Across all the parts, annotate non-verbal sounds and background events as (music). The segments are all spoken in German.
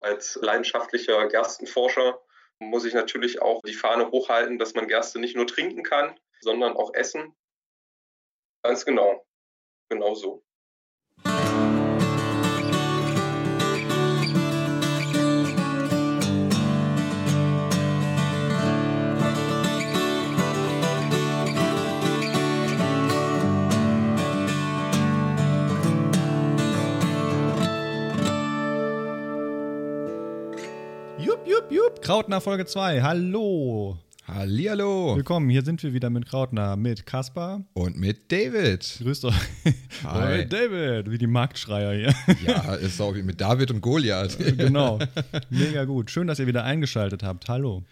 Als leidenschaftlicher Gerstenforscher muss ich natürlich auch die Fahne hochhalten, dass man Gerste nicht nur trinken kann, sondern auch essen. Ganz genau. Genau so. Jupp, jupp. Krautner Folge 2. Hallo. Hallihallo. Willkommen. Hier sind wir wieder mit Krautner, mit Kaspar. Und mit David. Grüßt euch. Hi. David, wie die Marktschreier hier. Ja, ist auch wie mit David und Goliath. (laughs) genau. Mega gut. Schön, dass ihr wieder eingeschaltet habt. Hallo.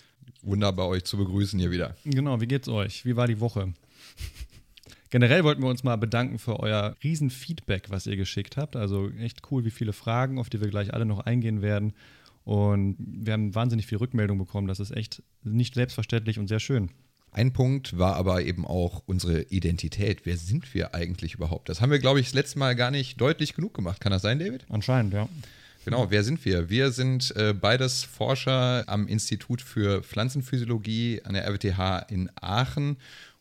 Wunderbar, euch zu begrüßen hier wieder. Genau, wie geht's euch? Wie war die Woche? Generell wollten wir uns mal bedanken für euer Riesenfeedback, was ihr geschickt habt. Also echt cool, wie viele Fragen, auf die wir gleich alle noch eingehen werden. Und wir haben wahnsinnig viel Rückmeldung bekommen. Das ist echt nicht selbstverständlich und sehr schön. Ein Punkt war aber eben auch unsere Identität. Wer sind wir eigentlich überhaupt? Das haben wir, glaube ich, das letzte Mal gar nicht deutlich genug gemacht. Kann das sein, David? Anscheinend, ja. Genau, wer sind wir? Wir sind äh, beides Forscher am Institut für Pflanzenphysiologie an der RWTH in Aachen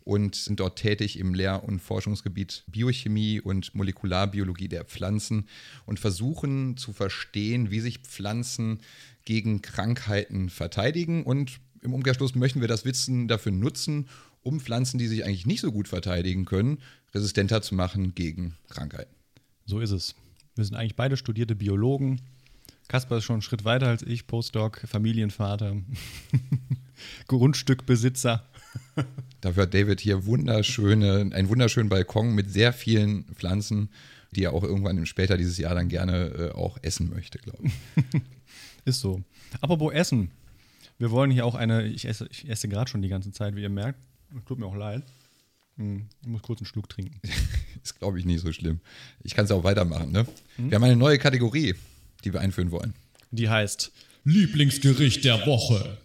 und sind dort tätig im Lehr- und Forschungsgebiet Biochemie und Molekularbiologie der Pflanzen und versuchen zu verstehen, wie sich Pflanzen gegen Krankheiten verteidigen. Und im Umkehrschluss möchten wir das Wissen dafür nutzen, um Pflanzen, die sich eigentlich nicht so gut verteidigen können, resistenter zu machen gegen Krankheiten. So ist es. Wir sind eigentlich beide studierte Biologen. Kaspar ist schon einen Schritt weiter als ich, Postdoc, Familienvater, (laughs) Grundstückbesitzer. (laughs) Dafür hat David hier wunderschöne, einen wunderschönen Balkon mit sehr vielen Pflanzen, die er auch irgendwann später dieses Jahr dann gerne äh, auch essen möchte, glaube ich. (laughs) Ist so. Apropos Essen. Wir wollen hier auch eine, ich esse, ich esse gerade schon die ganze Zeit, wie ihr merkt. Tut mir auch leid. Hm, Ich muss kurz einen Schluck trinken. (laughs) Ist, glaube ich, nicht so schlimm. Ich kann es auch weitermachen, ne? Wir haben eine neue Kategorie, die wir einführen wollen. Die heißt Lieblingsgericht der Woche.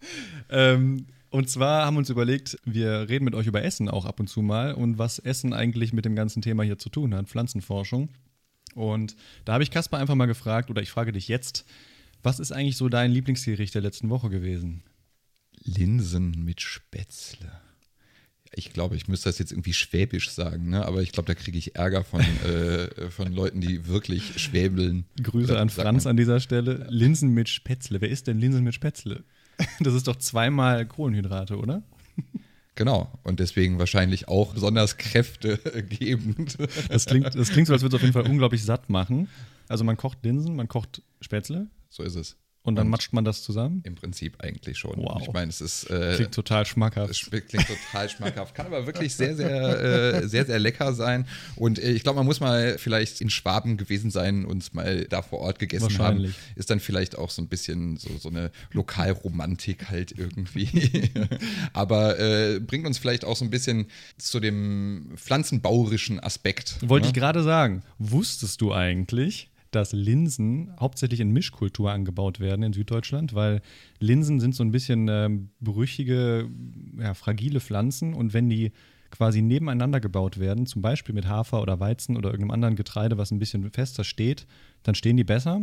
(laughs) Ähm, und zwar haben wir uns überlegt, wir reden mit euch über Essen auch ab und zu mal und was Essen eigentlich mit dem ganzen Thema hier zu tun hat, Pflanzenforschung. Und da habe ich Kasper einfach mal gefragt, oder ich frage dich jetzt, was ist eigentlich so dein Lieblingsgericht der letzten Woche gewesen? Linsen mit Spätzle. Ich glaube, ich müsste das jetzt irgendwie schwäbisch sagen, ne? aber ich glaube, da kriege ich Ärger von, (laughs) äh, von Leuten, die wirklich schwäbeln. Grüße an Franz an dieser Stelle. Linsen mit Spätzle. Wer isst denn Linsen mit Spätzle? (laughs) Das ist doch zweimal Kohlenhydrate, oder? Genau, und deswegen wahrscheinlich auch besonders kräftegebend. Das klingt, das klingt so, als würde es auf jeden Fall unglaublich satt machen. Also man kocht Linsen, man kocht Spätzle So ist es. Und dann Und- matscht man das zusammen. Im Prinzip eigentlich schon. Wow. Ich meine, es ist. Äh, Klingt total schmackhaft. Es klingt total schmackhaft, kann aber wirklich sehr, sehr, äh, sehr, sehr lecker sein. Und äh, ich glaube, man muss mal vielleicht in Schwaben gewesen sein und mal da vor Ort gegessen haben. Ist dann vielleicht auch so ein bisschen so, so eine Lokalromantik halt irgendwie. (laughs) aber äh, bringt uns vielleicht auch so ein bisschen zu dem pflanzenbauerischen Aspekt. Wollte ne? ich gerade sagen, wusstest du eigentlich, dass Linsen hauptsächlich in Mischkultur angebaut werden in Süddeutschland? Weil Linsen sind so ein bisschen ähm, brüchige, ja, fragile Pflanzen und wenn die quasi nebeneinander gebaut werden, zum Beispiel mit Hafer oder Weizen oder irgendeinem anderen Getreide, was ein bisschen fester steht, dann stehen die besser.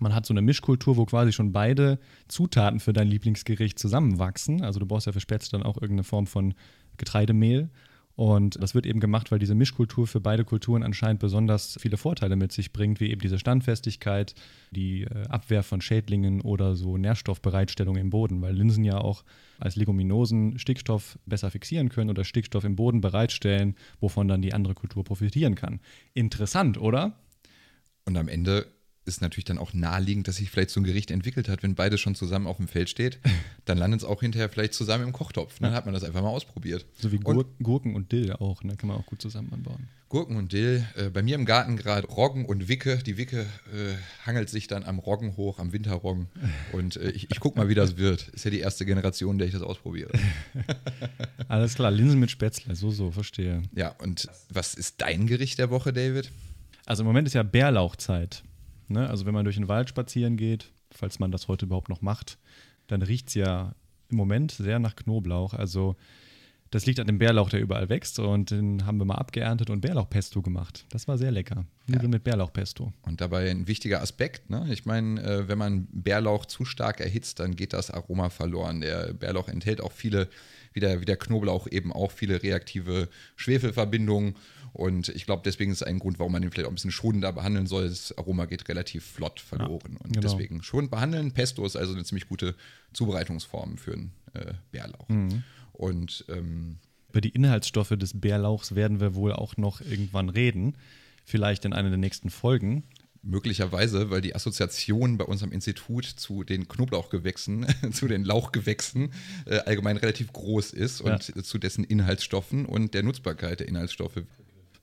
Man hat so eine Mischkultur, wo quasi schon beide Zutaten für dein Lieblingsgericht zusammenwachsen. Also du brauchst ja für Spätzle dann auch irgendeine Form von Getreidemehl. Und das wird eben gemacht, weil diese Mischkultur für beide Kulturen anscheinend besonders viele Vorteile mit sich bringt, wie eben diese Standfestigkeit, die äh, Abwehr von Schädlingen oder so Nährstoffbereitstellung im Boden, weil Linsen ja auch als Leguminosen Stickstoff besser fixieren können oder Stickstoff im Boden bereitstellen, wovon dann die andere Kultur profitieren kann. Interessant, oder? Und am Ende ist natürlich dann auch naheliegend, dass sich vielleicht so ein Gericht entwickelt hat, wenn beides schon zusammen auf dem Feld steht, (laughs) dann landet es auch hinterher vielleicht zusammen im Kochtopf. Dann hat man das einfach mal ausprobiert. So wie Und Gur Gurken und Dill auch, ne? Kann man auch gut zusammen anbauen. Gurken und Dill. Äh, bei mir im Garten gerade Roggen und Wicke. Die Wicke äh, hangelt sich dann am Roggen hoch, am Winterroggen. (laughs) Und äh, ich, ich gucke mal, wie das wird. Ist ja die erste Generation, der ich das ausprobiere. (laughs) Alles klar, Linsen mit Spätzle, so, so, verstehe. Ja, und was ist dein Gericht der Woche, David? Also im Moment ist ja Bärlauchzeit. Ne? Also wenn man durch den Wald spazieren geht, falls man das heute überhaupt noch macht, dann riecht es ja im Moment sehr nach Knoblauch. Also Das liegt an dem Bärlauch, der überall wächst. Und den haben wir mal abgeerntet und Bärlauchpesto gemacht. Das war sehr lecker. Nudeln mit Bärlauchpesto. Und dabei ein wichtiger Aspekt, ne? Ich meine, äh, wenn man Bärlauch zu stark erhitzt, dann geht das Aroma verloren. Der Bärlauch enthält auch viele, wie der, wie der Knoblauch eben auch viele reaktive Schwefelverbindungen. Und ich glaube, deswegen ist ein Grund, warum man den vielleicht auch ein bisschen schonender behandeln soll. Das Aroma geht relativ flott verloren. und genau. deswegen schonend behandeln. Pesto ist also eine ziemlich gute Zubereitungsform für einen äh, Bärlauch. Und ähm, Über die Inhaltsstoffe des Bärlauchs werden wir wohl auch noch irgendwann reden. Vielleicht in einer der nächsten Folgen. möglicherweise, weil die Assoziation bei uns am Institut zu den Knoblauchgewächsen, (laughs) zu den Lauchgewächsen äh, allgemein relativ groß ist und zu dessen Inhaltsstoffen und der Nutzbarkeit der Inhaltsstoffe.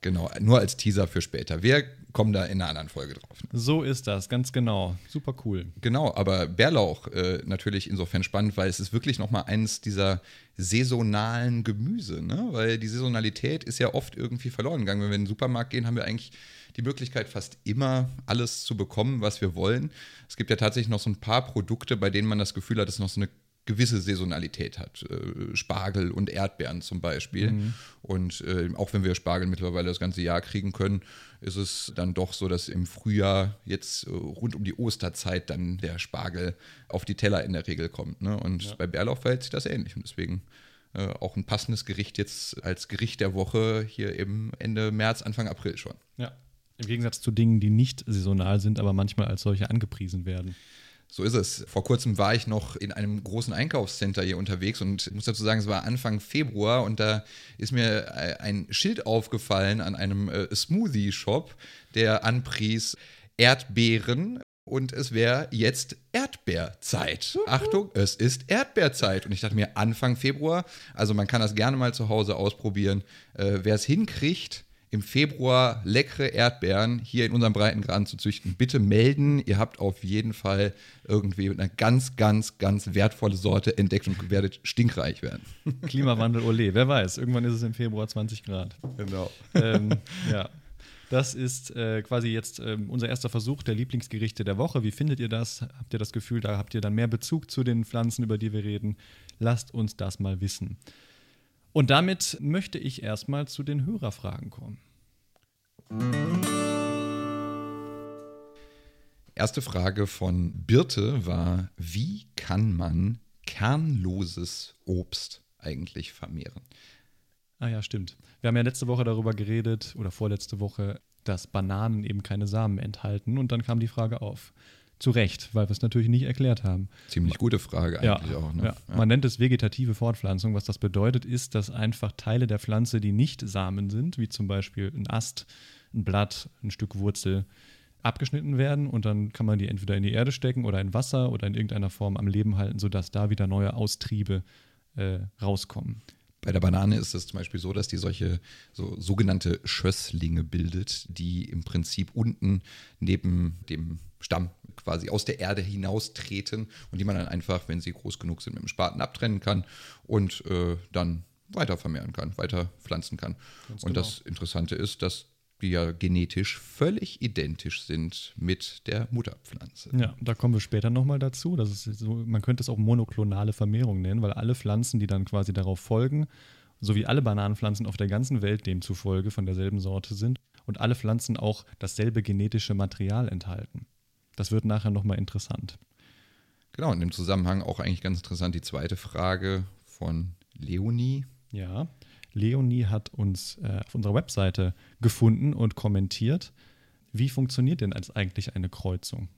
Genau, nur als Teaser für später. Wir kommen da in einer anderen Folge drauf. So ist das, ganz genau. Super cool. Genau, aber Bärlauch äh, natürlich insofern spannend, weil es ist wirklich nochmal eines dieser saisonalen Gemüse, ne? Weil die Saisonalität ist ja oft irgendwie verloren gegangen. Wenn wir in den Supermarkt gehen, haben wir eigentlich die Möglichkeit, fast immer alles zu bekommen, was wir wollen. Es gibt ja tatsächlich noch so ein paar Produkte, bei denen man das Gefühl hat, dass noch so eine gewisse Saisonalität hat. Äh, Spargel und Erdbeeren zum Beispiel. Und äh, auch wenn wir Spargel mittlerweile das ganze Jahr kriegen können, ist es dann doch so, dass im Frühjahr jetzt äh, rund um die Osterzeit dann der Spargel auf die Teller in der Regel kommt. Ne? Und bei Bärlauch verhält sich das ähnlich. Und deswegen auch ein passendes Gericht jetzt als Gericht der Woche hier eben Ende März, Anfang April schon. Ja. Im Gegensatz zu Dingen, die nicht saisonal sind, aber manchmal als solche angepriesen werden. So ist es. Vor kurzem war ich noch in einem großen Einkaufscenter hier unterwegs und ich muss dazu sagen, es war Anfang Februar und da ist mir äh, ein Schild aufgefallen an einem äh, Smoothie-Shop, der anpries Erdbeeren und es wäre jetzt Erdbeerzeit. Achtung, es ist Erdbeerzeit. Und ich dachte mir, Anfang Februar, also man kann das gerne mal zu Hause ausprobieren. Äh, Wer es hinkriegt, im Februar leckere Erdbeeren hier in unserem Breitengraden zu züchten, bitte melden. Ihr habt auf jeden Fall irgendwie eine ganz, ganz, ganz wertvolle Sorte entdeckt und werdet stinkreich werden. (laughs) Klimawandel, ole. Wer weiß, irgendwann ist es im Februar 20 Grad. Genau. ähm, ja. Das ist äh, quasi jetzt ähm, unser erster Versuch der Lieblingsgerichte der Woche. Wie findet ihr das? Habt ihr das Gefühl, da habt ihr dann mehr Bezug zu den Pflanzen, über die wir reden? Lasst uns das mal wissen. Und damit möchte ich erstmal zu den Hörerfragen kommen. Erste Frage von Birte war: Wie kann man kernloses Obst eigentlich vermehren? Ah ja, stimmt. Wir haben ja letzte Woche darüber geredet oder vorletzte Woche, dass Bananen eben keine Samen enthalten. Und dann kam die Frage auf. Zu Recht, weil wir es natürlich nicht erklärt haben. Ziemlich gute Frage Ja, eigentlich auch. Ne? ja. Man nennt es vegetative Fortpflanzung. Was das bedeutet, ist, dass einfach Teile der Pflanze, die nicht Samen sind, wie zum Beispiel ein Ast, ein Blatt, ein Stück Wurzel, abgeschnitten werden und dann kann man die entweder in die Erde stecken oder in Wasser oder in irgendeiner Form am Leben halten, sodass da wieder neue Austriebe äh, rauskommen. Bei der Banane ist es zum Beispiel so, dass die solche so sogenannte Schösslinge bildet, die im Prinzip unten neben dem Stamm quasi aus der Erde hinaustreten und die man dann einfach, wenn sie groß genug sind, mit dem Spaten abtrennen kann und äh, dann weiter vermehren kann, weiter pflanzen kann. und genau. das Interessante ist, dass die ja genetisch völlig identisch sind mit der Mutterpflanze. Ja, da kommen wir später nochmal dazu. Das ist so, man könnte es auch monoklonale Vermehrung nennen, weil alle Pflanzen, die dann quasi darauf folgen, sowie alle Bananenpflanzen auf der ganzen Welt demzufolge von derselben Sorte sind und alle Pflanzen auch dasselbe genetische Material enthalten. Das wird nachher nochmal interessant. Genau, in dem Zusammenhang auch eigentlich ganz interessant die zweite Frage von Leonie. Ja, Leonie hat uns äh, auf unserer Webseite gefunden und kommentiert. Wie funktioniert denn als eigentlich eine Kreuzung?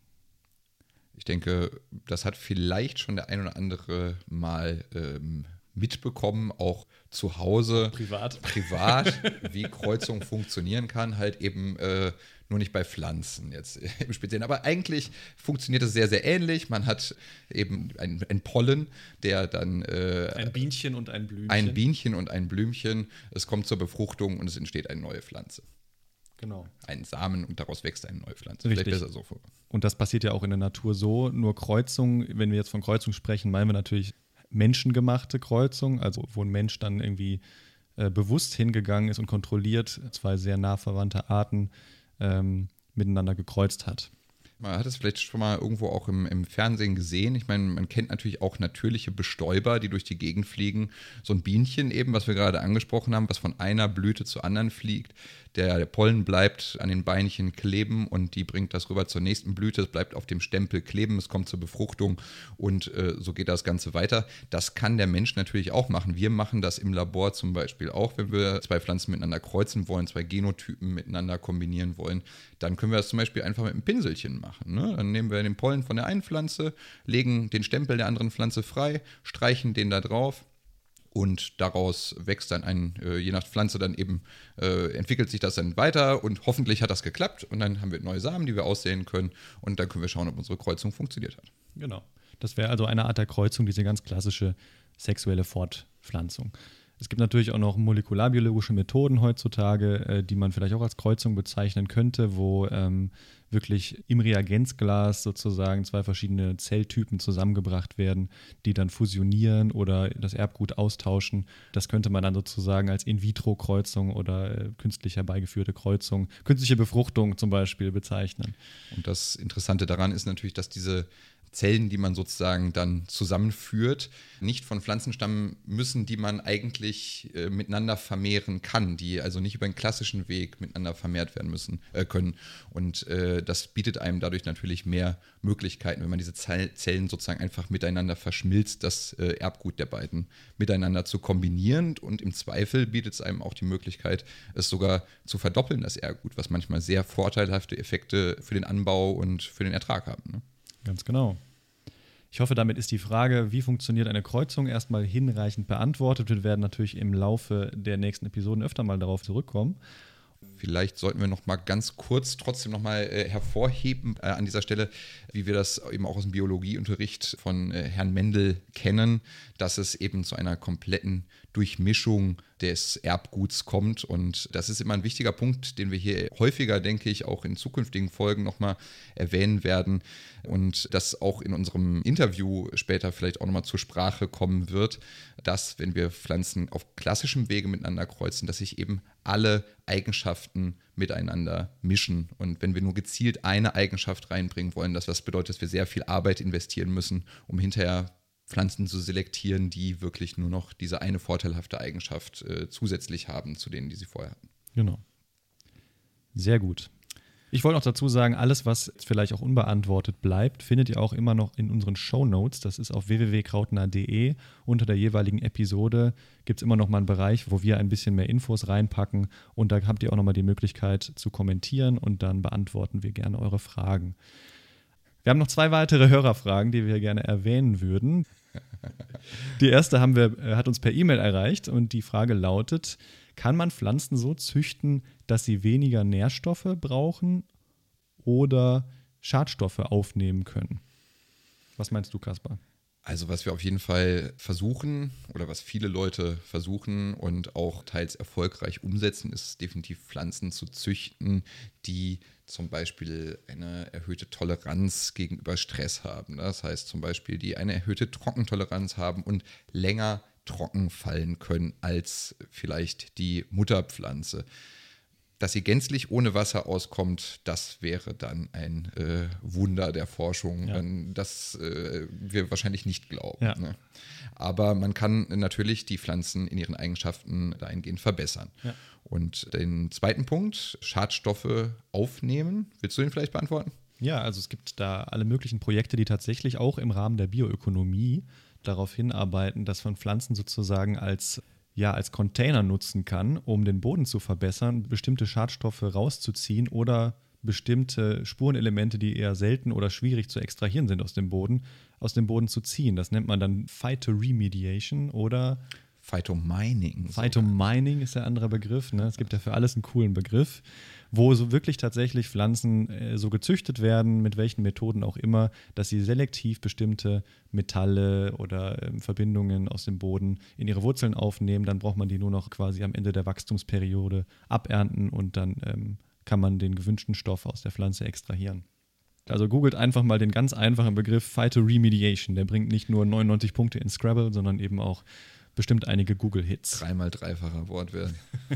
Ich denke, das hat vielleicht schon der ein oder andere mal ähm, mitbekommen, auch zu Hause. Privat. Privat, wie Kreuzung funktionieren kann, halt eben äh, nur nicht bei Pflanzen jetzt (laughs) im Speziellen. Aber eigentlich funktioniert es sehr, sehr ähnlich. Man hat eben ein, Pollen, der dann äh, Ein Bienchen und ein Blümchen. ein Bienchen und ein Blümchen. Es kommt zur Befruchtung und es entsteht eine neue Pflanze. Genau. Ein Samen und daraus wächst eine neue Pflanze. Richtig. Vielleicht besser so vor. Und das passiert ja auch in der Natur so. Nur Kreuzung, wenn wir jetzt von Kreuzung sprechen, meinen wir natürlich menschengemachte Kreuzung, also wo ein Mensch dann irgendwie äh, bewusst hingegangen ist und kontrolliert zwei sehr nah verwandte Arten ähm, miteinander gekreuzt hat. Man hat es vielleicht schon mal irgendwo auch im, im, Fernsehen gesehen. Ich meine, man kennt natürlich auch natürliche Bestäuber, die durch die Gegend fliegen. So ein Bienchen eben, was wir gerade angesprochen haben, was von einer Blüte zur anderen fliegt. Der, Pollen bleibt an den Beinchen kleben und die bringt das rüber zur nächsten Blüte. Es bleibt auf dem Stempel kleben, es kommt zur Befruchtung und äh, so geht das Ganze weiter. Das kann der Mensch natürlich auch machen. Wir machen das im Labor zum Beispiel auch, wenn wir zwei Pflanzen miteinander kreuzen wollen, zwei Genotypen miteinander kombinieren wollen. Dann können wir das zum Beispiel einfach mit einem Pinselchen machen. Ne? Dann nehmen wir den Pollen von der einen Pflanze, legen den Stempel der anderen Pflanze frei, streichen den da drauf und daraus wächst dann ein, äh, je nach Pflanze dann eben, äh, entwickelt sich das dann weiter und hoffentlich hat das geklappt und dann haben wir neue Samen, die wir aussehen können und dann können wir schauen, ob unsere Kreuzung funktioniert hat. Genau. Das wäre also eine Art der Kreuzung, diese ganz klassische sexuelle Fortpflanzung. Es gibt natürlich auch noch molekularbiologische Methoden heutzutage, äh, die man vielleicht auch als Kreuzung bezeichnen könnte, wo ähm, wirklich im Reagenzglas sozusagen zwei verschiedene Zelltypen zusammengebracht werden, die dann fusionieren oder das Erbgut austauschen. Das könnte man dann sozusagen als In-vitro-Kreuzung oder äh, künstlich herbeigeführte Kreuzung, künstliche Befruchtung zum Beispiel bezeichnen. Und das Interessante daran ist natürlich, dass diese Zellen, die man sozusagen dann zusammenführt, nicht von Pflanzen stammen müssen, die man eigentlich äh, miteinander vermehren kann, die also nicht über einen klassischen Weg miteinander vermehrt werden müssen äh, können. Und äh, das bietet einem dadurch natürlich mehr Möglichkeiten, wenn man diese Zellen sozusagen einfach miteinander verschmilzt, das äh, Erbgut der beiden miteinander zu kombinieren. Und im Zweifel bietet es einem auch die Möglichkeit, es sogar zu verdoppeln, das Erbgut, was manchmal sehr vorteilhafte Effekte für den Anbau und für den Ertrag haben. Ne? Ganz genau. Ich hoffe, damit ist die Frage, wie funktioniert eine Kreuzung, erstmal hinreichend beantwortet. Wir werden natürlich im Laufe der nächsten Episoden öfter mal darauf zurückkommen. Vielleicht sollten wir noch mal ganz kurz trotzdem noch mal äh, hervorheben äh, an dieser Stelle, wie wir das eben auch aus dem Biologieunterricht von äh, Herrn Mendel kennen, dass es eben zu einer kompletten Durchmischung des Erbguts kommt. Und das ist immer ein wichtiger Punkt, den wir hier häufiger, denke ich, auch in zukünftigen Folgen nochmal erwähnen werden. Und das auch in unserem Interview später vielleicht auch nochmal zur Sprache kommen wird, dass, wenn wir Pflanzen auf klassischem Wege miteinander kreuzen, dass sich eben alle Eigenschaften miteinander mischen. Und wenn wir nur gezielt eine Eigenschaft reinbringen wollen, das bedeutet, dass wir sehr viel Arbeit investieren müssen, um hinterher Pflanzen zu selektieren, die wirklich nur noch diese eine vorteilhafte Eigenschaft äh, zusätzlich haben zu denen, die sie vorher hatten. Genau. Sehr gut. Ich wollte noch dazu sagen, alles, was vielleicht auch unbeantwortet bleibt, findet ihr auch immer noch in unseren Show Notes. Das ist auf www.krautner.de. Unter der jeweiligen Episode gibt es immer noch mal einen Bereich, wo wir ein bisschen mehr Infos reinpacken. Und da habt ihr auch noch mal die Möglichkeit zu kommentieren und dann beantworten wir gerne eure Fragen. Wir haben noch zwei weitere Hörerfragen, die wir gerne erwähnen würden. (laughs) Die erste haben wir, äh, hat uns per E-Mail erreicht und die Frage lautet: Kann man Pflanzen so züchten, dass sie weniger Nährstoffe brauchen oder Schadstoffe aufnehmen können? Was meinst du, Kaspar? Also was wir auf jeden Fall versuchen oder was viele Leute versuchen und auch teils erfolgreich umsetzen, ist definitiv Pflanzen zu züchten, die zum Beispiel eine erhöhte Toleranz gegenüber Stress haben. Das heißt zum Beispiel, die eine erhöhte Trockentoleranz haben und länger trocken fallen können als vielleicht die Mutterpflanze. Dass sie gänzlich ohne Wasser auskommt, das wäre dann ein äh, Wunder der Forschung, ja. das äh, wir wahrscheinlich nicht glauben. Ja. Ne? Aber man kann natürlich die Pflanzen in ihren Eigenschaften dahingehend verbessern. Ja. Und den zweiten Punkt, Schadstoffe aufnehmen, willst du den vielleicht beantworten? Ja, also es gibt da alle möglichen Projekte, die tatsächlich auch im Rahmen der Bioökonomie darauf hinarbeiten, dass man Pflanzen sozusagen als ja als Container nutzen kann, um den Boden zu verbessern, bestimmte Schadstoffe rauszuziehen oder bestimmte Spurenelemente, die eher selten oder schwierig zu extrahieren sind aus dem Boden, aus dem Boden zu ziehen. Das nennt man dann Phytoremediation oder Phytomining. Phytomining ist der andere Begriff. Ne? Es gibt ja für alles einen coolen Begriff, wo so wirklich tatsächlich Pflanzen äh, so gezüchtet werden, mit welchen Methoden auch immer, dass sie selektiv bestimmte Metalle oder äh, Verbindungen aus dem Boden in ihre Wurzeln aufnehmen. Dann braucht man die nur noch quasi am Ende der Wachstumsperiode abernten und dann ähm, kann man den gewünschten Stoff aus der Pflanze extrahieren. Also googelt einfach mal den ganz einfachen Begriff Phytoremediation. Der bringt nicht nur 99 Punkte in Scrabble, sondern eben auch bestimmt einige Google-Hits. Dreimal dreifacher Wortwert. (laughs)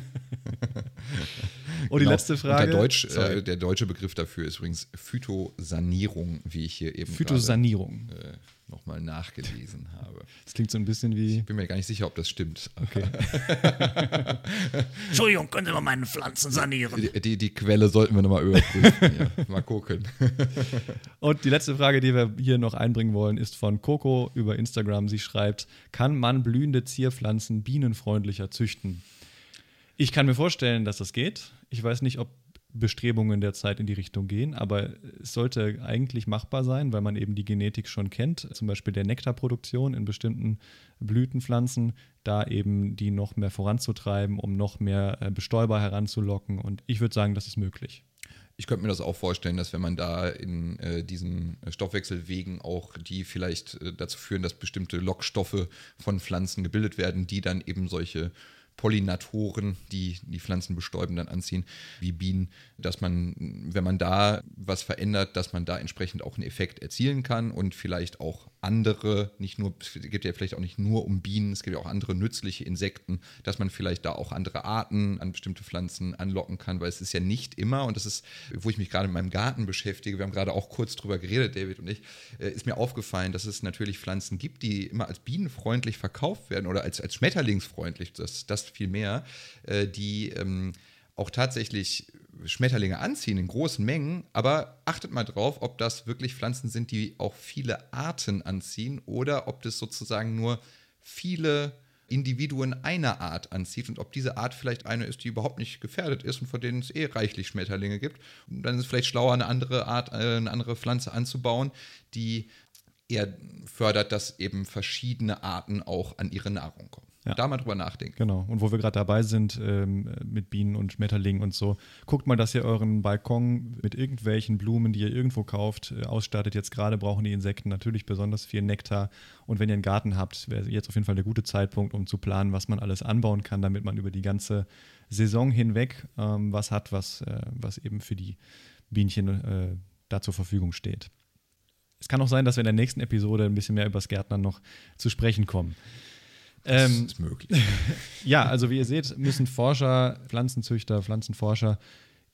Und die Genau. letzte Frage. Der, Deutsch, äh, der deutsche Begriff dafür ist übrigens Phytosanierung, wie ich hier eben Phytosanierung. gerade, äh, nochmal nachgelesen habe. Das klingt so ein bisschen wie. Ich bin mir gar nicht sicher, ob das stimmt. Okay. (laughs) Entschuldigung, können Sie mal meine Pflanzen sanieren? Die, die, die Quelle sollten wir nochmal überprüfen. hier. (laughs) Mal gucken. Und die letzte Frage, die wir hier noch einbringen wollen, ist von Coco über Instagram. Sie schreibt: Kann man blühende Zierpflanzen bienenfreundlicher züchten? Ich kann mir vorstellen, dass das geht. Ich weiß nicht, ob Bestrebungen derzeit in die Richtung gehen, aber es sollte eigentlich machbar sein, weil man eben die Genetik schon kennt, zum Beispiel der Nektarproduktion in bestimmten Blütenpflanzen, da eben die noch mehr voranzutreiben, um noch mehr äh, Bestäuber heranzulocken. Und ich würde sagen, das ist möglich. Ich könnte mir das auch vorstellen, dass wenn man da in äh, diesen Stoffwechselwegen auch die vielleicht äh, dazu führen, dass bestimmte Lockstoffe von Pflanzen gebildet werden, die dann eben solche Pollinatoren, die die Pflanzen bestäuben, dann anziehen, wie Bienen, dass man, wenn man da was verändert, dass man da entsprechend auch einen Effekt erzielen kann und vielleicht auch andere, nicht nur, es geht ja vielleicht auch nicht nur um Bienen, es gibt ja auch andere nützliche Insekten, dass man vielleicht da auch andere Arten an bestimmte Pflanzen anlocken kann, weil es ist ja nicht immer, und das ist, wo ich mich gerade mit meinem Garten beschäftige, wir haben gerade auch kurz drüber geredet, David und ich, äh, ist mir aufgefallen, dass es natürlich Pflanzen gibt, die immer als bienenfreundlich verkauft werden oder als, als schmetterlingsfreundlich, das, das viel mehr, äh, die ähm, auch tatsächlich Schmetterlinge anziehen in großen Mengen, aber achtet mal drauf, ob das wirklich Pflanzen sind, die auch viele Arten anziehen oder ob das sozusagen nur viele Individuen einer Art anzieht und ob diese Art vielleicht eine ist, die überhaupt nicht gefährdet ist und von denen es eh reichlich Schmetterlinge gibt. Und dann ist es vielleicht schlauer, eine andere Art, äh, eine andere Pflanze anzubauen, die eher fördert, dass eben verschiedene Arten auch an ihre Nahrung kommen. Ja. Da mal drüber nachdenken. Genau. Und wo wir gerade dabei sind ähm, mit Bienen und Schmetterlingen und so, guckt mal, dass ihr euren Balkon mit irgendwelchen Blumen, die ihr irgendwo kauft, äh, ausstattet. Jetzt gerade brauchen die Insekten natürlich besonders viel Nektar. Und wenn ihr einen Garten habt, wäre jetzt auf jeden Fall der gute Zeitpunkt, um zu planen, was man alles anbauen kann, damit man über die ganze Saison hinweg ähm, was hat, was, äh, was eben für die Bienchen äh, da zur Verfügung steht. Es kann auch sein, dass wir in der nächsten Episode ein bisschen mehr über das Gärtnern noch zu sprechen kommen. Das Ähm, ist möglich. (laughs) ja, also wie ihr seht, müssen Forscher, Pflanzenzüchter, Pflanzenforscher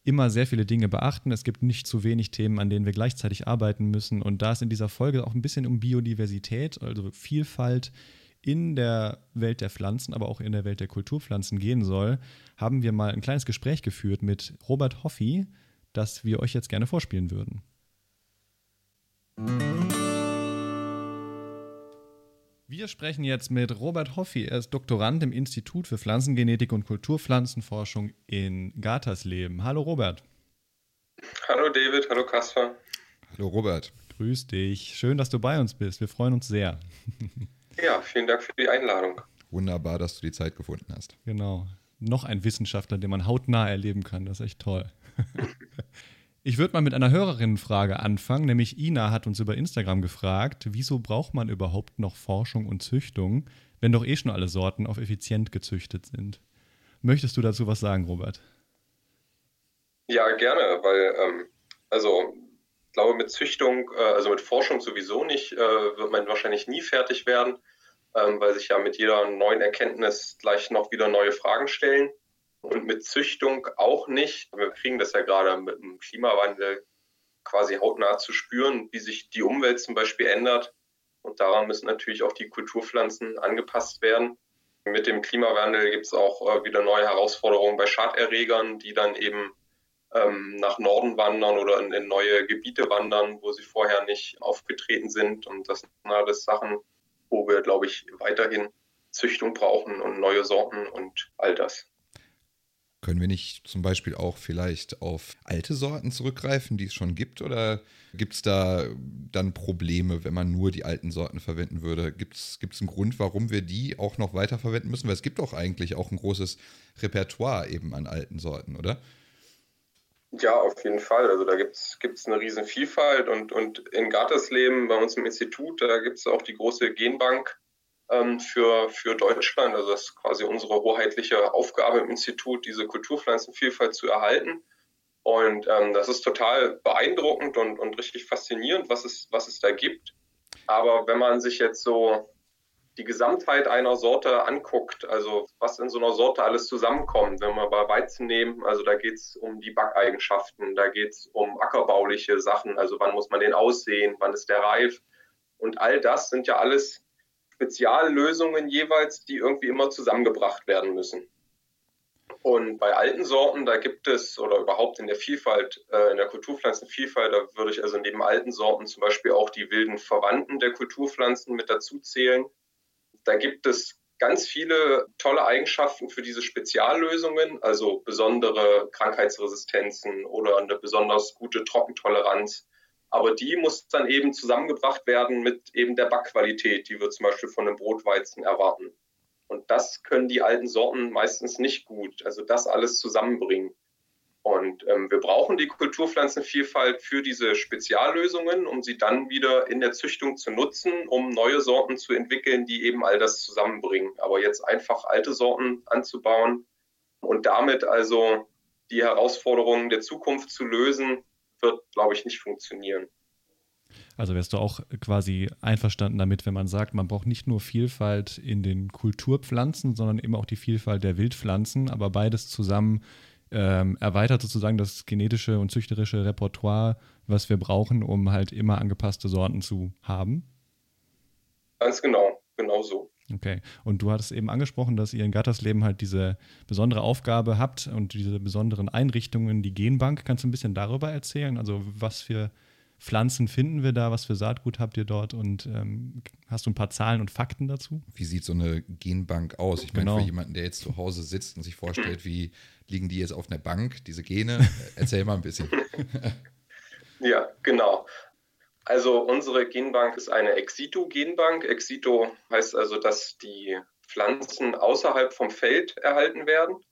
immer sehr viele Dinge beachten. Es gibt nicht zu wenig Themen, an denen wir gleichzeitig arbeiten müssen. Und da es in dieser Folge auch ein bisschen um Biodiversität, also Vielfalt in der Welt der Pflanzen, aber auch in der Welt der Kulturpflanzen gehen soll, haben wir mal ein kleines Gespräch geführt mit Robert Hoffi, das wir euch jetzt gerne vorspielen würden. Wir sprechen jetzt mit Robert Hoffi. Er ist Doktorand im Institut für Pflanzengenetik und Kulturpflanzenforschung in Gatersleben. Hallo Robert. Hallo David, hallo Kasper. Hallo Robert. Grüß dich. Schön, dass du bei uns bist. Wir freuen uns sehr. (laughs) Ja, vielen Dank für die Einladung. Wunderbar, dass du die Zeit gefunden hast. Genau. Noch ein Wissenschaftler, den man hautnah erleben kann. Das ist echt toll. (laughs) Ich würde mal mit einer Hörerinnenfrage anfangen, nämlich Ina hat uns über Instagram gefragt, wieso braucht man überhaupt noch Forschung und Züchtung, wenn doch eh schon alle Sorten auf effizient gezüchtet sind? Möchtest du dazu was sagen, Robert? Ja, gerne, weil, ähm, also, ich glaube, mit Züchtung, äh, also mit Forschung sowieso nicht, äh, wird man wahrscheinlich nie fertig werden, ähm, weil sich ja mit jeder neuen Erkenntnis gleich noch wieder neue Fragen stellen. Und mit Züchtung auch nicht. Wir kriegen das ja gerade mit dem Klimawandel quasi hautnah zu spüren, wie sich die Umwelt zum Beispiel ändert. Und daran müssen natürlich auch die Kulturpflanzen angepasst werden. Mit dem Klimawandel gibt es auch äh, wieder neue Herausforderungen bei Schaderregern, die dann eben ähm, nach Norden wandern oder in, in, neue Gebiete wandern, wo sie vorher nicht aufgetreten sind. Und das sind alles Sachen, wo wir, glaube ich, weiterhin Züchtung brauchen und neue Sorten und all das. Können wir nicht zum Beispiel auch vielleicht auf alte Sorten zurückgreifen, die es schon gibt? Oder gibt es da dann Probleme, wenn man nur die alten Sorten verwenden würde? Gibt es einen Grund, warum wir die auch noch weiter verwenden müssen? Weil es gibt doch eigentlich auch ein großes Repertoire eben an alten Sorten, oder? Ja, auf jeden Fall. Also da gibt es eine riesen Vielfalt und, und in Gartesleben bei uns im Institut, da gibt es auch die große Genbank ähm, für, für Deutschland. Also das ist quasi unsere hoheitliche Aufgabe im Institut, diese Kulturpflanzenvielfalt zu erhalten. Und ähm, das ist total beeindruckend und, und richtig faszinierend, was es, was es da gibt. Aber wenn man sich jetzt so die Gesamtheit einer Sorte anguckt, also was in so einer Sorte alles zusammenkommt, wenn wir bei Weizen nehmen, also da geht es um die Backeigenschaften, da geht es um ackerbauliche Sachen, also wann muss man den aussehen, wann ist der reif und all das sind ja alles Speziallösungen jeweils, die irgendwie immer zusammengebracht werden müssen. Und bei alten Sorten, da gibt es, oder überhaupt in der Vielfalt, äh, in der Kulturpflanzenvielfalt, da würde ich also neben alten Sorten zum Beispiel auch die wilden Verwandten der Kulturpflanzen mit dazu zählen. Da gibt es ganz viele tolle Eigenschaften für diese Speziallösungen, also besondere Krankheitsresistenzen oder eine besonders gute Trockentoleranz. Aber die muss dann eben zusammengebracht werden mit eben der Backqualität, die wir zum Beispiel von einem Brotweizen erwarten. Und das können die alten Sorten meistens nicht gut. Also das alles zusammenbringen. Und ähm, wir brauchen die Kulturpflanzenvielfalt für diese Speziallösungen, um sie dann wieder in der Züchtung zu nutzen, um neue Sorten zu entwickeln, die eben all das zusammenbringen. Aber jetzt einfach alte Sorten anzubauen und damit also die Herausforderungen der Zukunft zu lösen, wird, glaube ich, nicht funktionieren. Also wärst du auch quasi einverstanden damit, wenn man sagt, man braucht nicht nur Vielfalt in den Kulturpflanzen, sondern eben auch die Vielfalt der Wildpflanzen, aber beides zusammen ähm, erweitert sozusagen das genetische und züchterische Repertoire, was wir brauchen, um halt immer angepasste Sorten zu haben? Ganz genau, genau so. Okay. Und du hattest eben angesprochen, dass ihr in Gattersleben halt diese besondere Aufgabe habt und diese besonderen Einrichtungen, die Genbank. Kannst du ein bisschen darüber erzählen? Also was für Pflanzen finden wir da? Was für Saatgut habt ihr dort? Und ähm, hast du ein paar Zahlen und Fakten dazu? Wie sieht so eine Genbank aus? Ich meine, genau. für jemanden, der jetzt zu Hause sitzt und sich vorstellt, wie liegen die jetzt auf einer Bank, diese Gene? (laughs) Erzähl mal ein bisschen. ja, genau. Also unsere Genbank ist eine Exito-Genbank. Exito heißt also, dass die Pflanzen außerhalb vom Feld erhalten werden.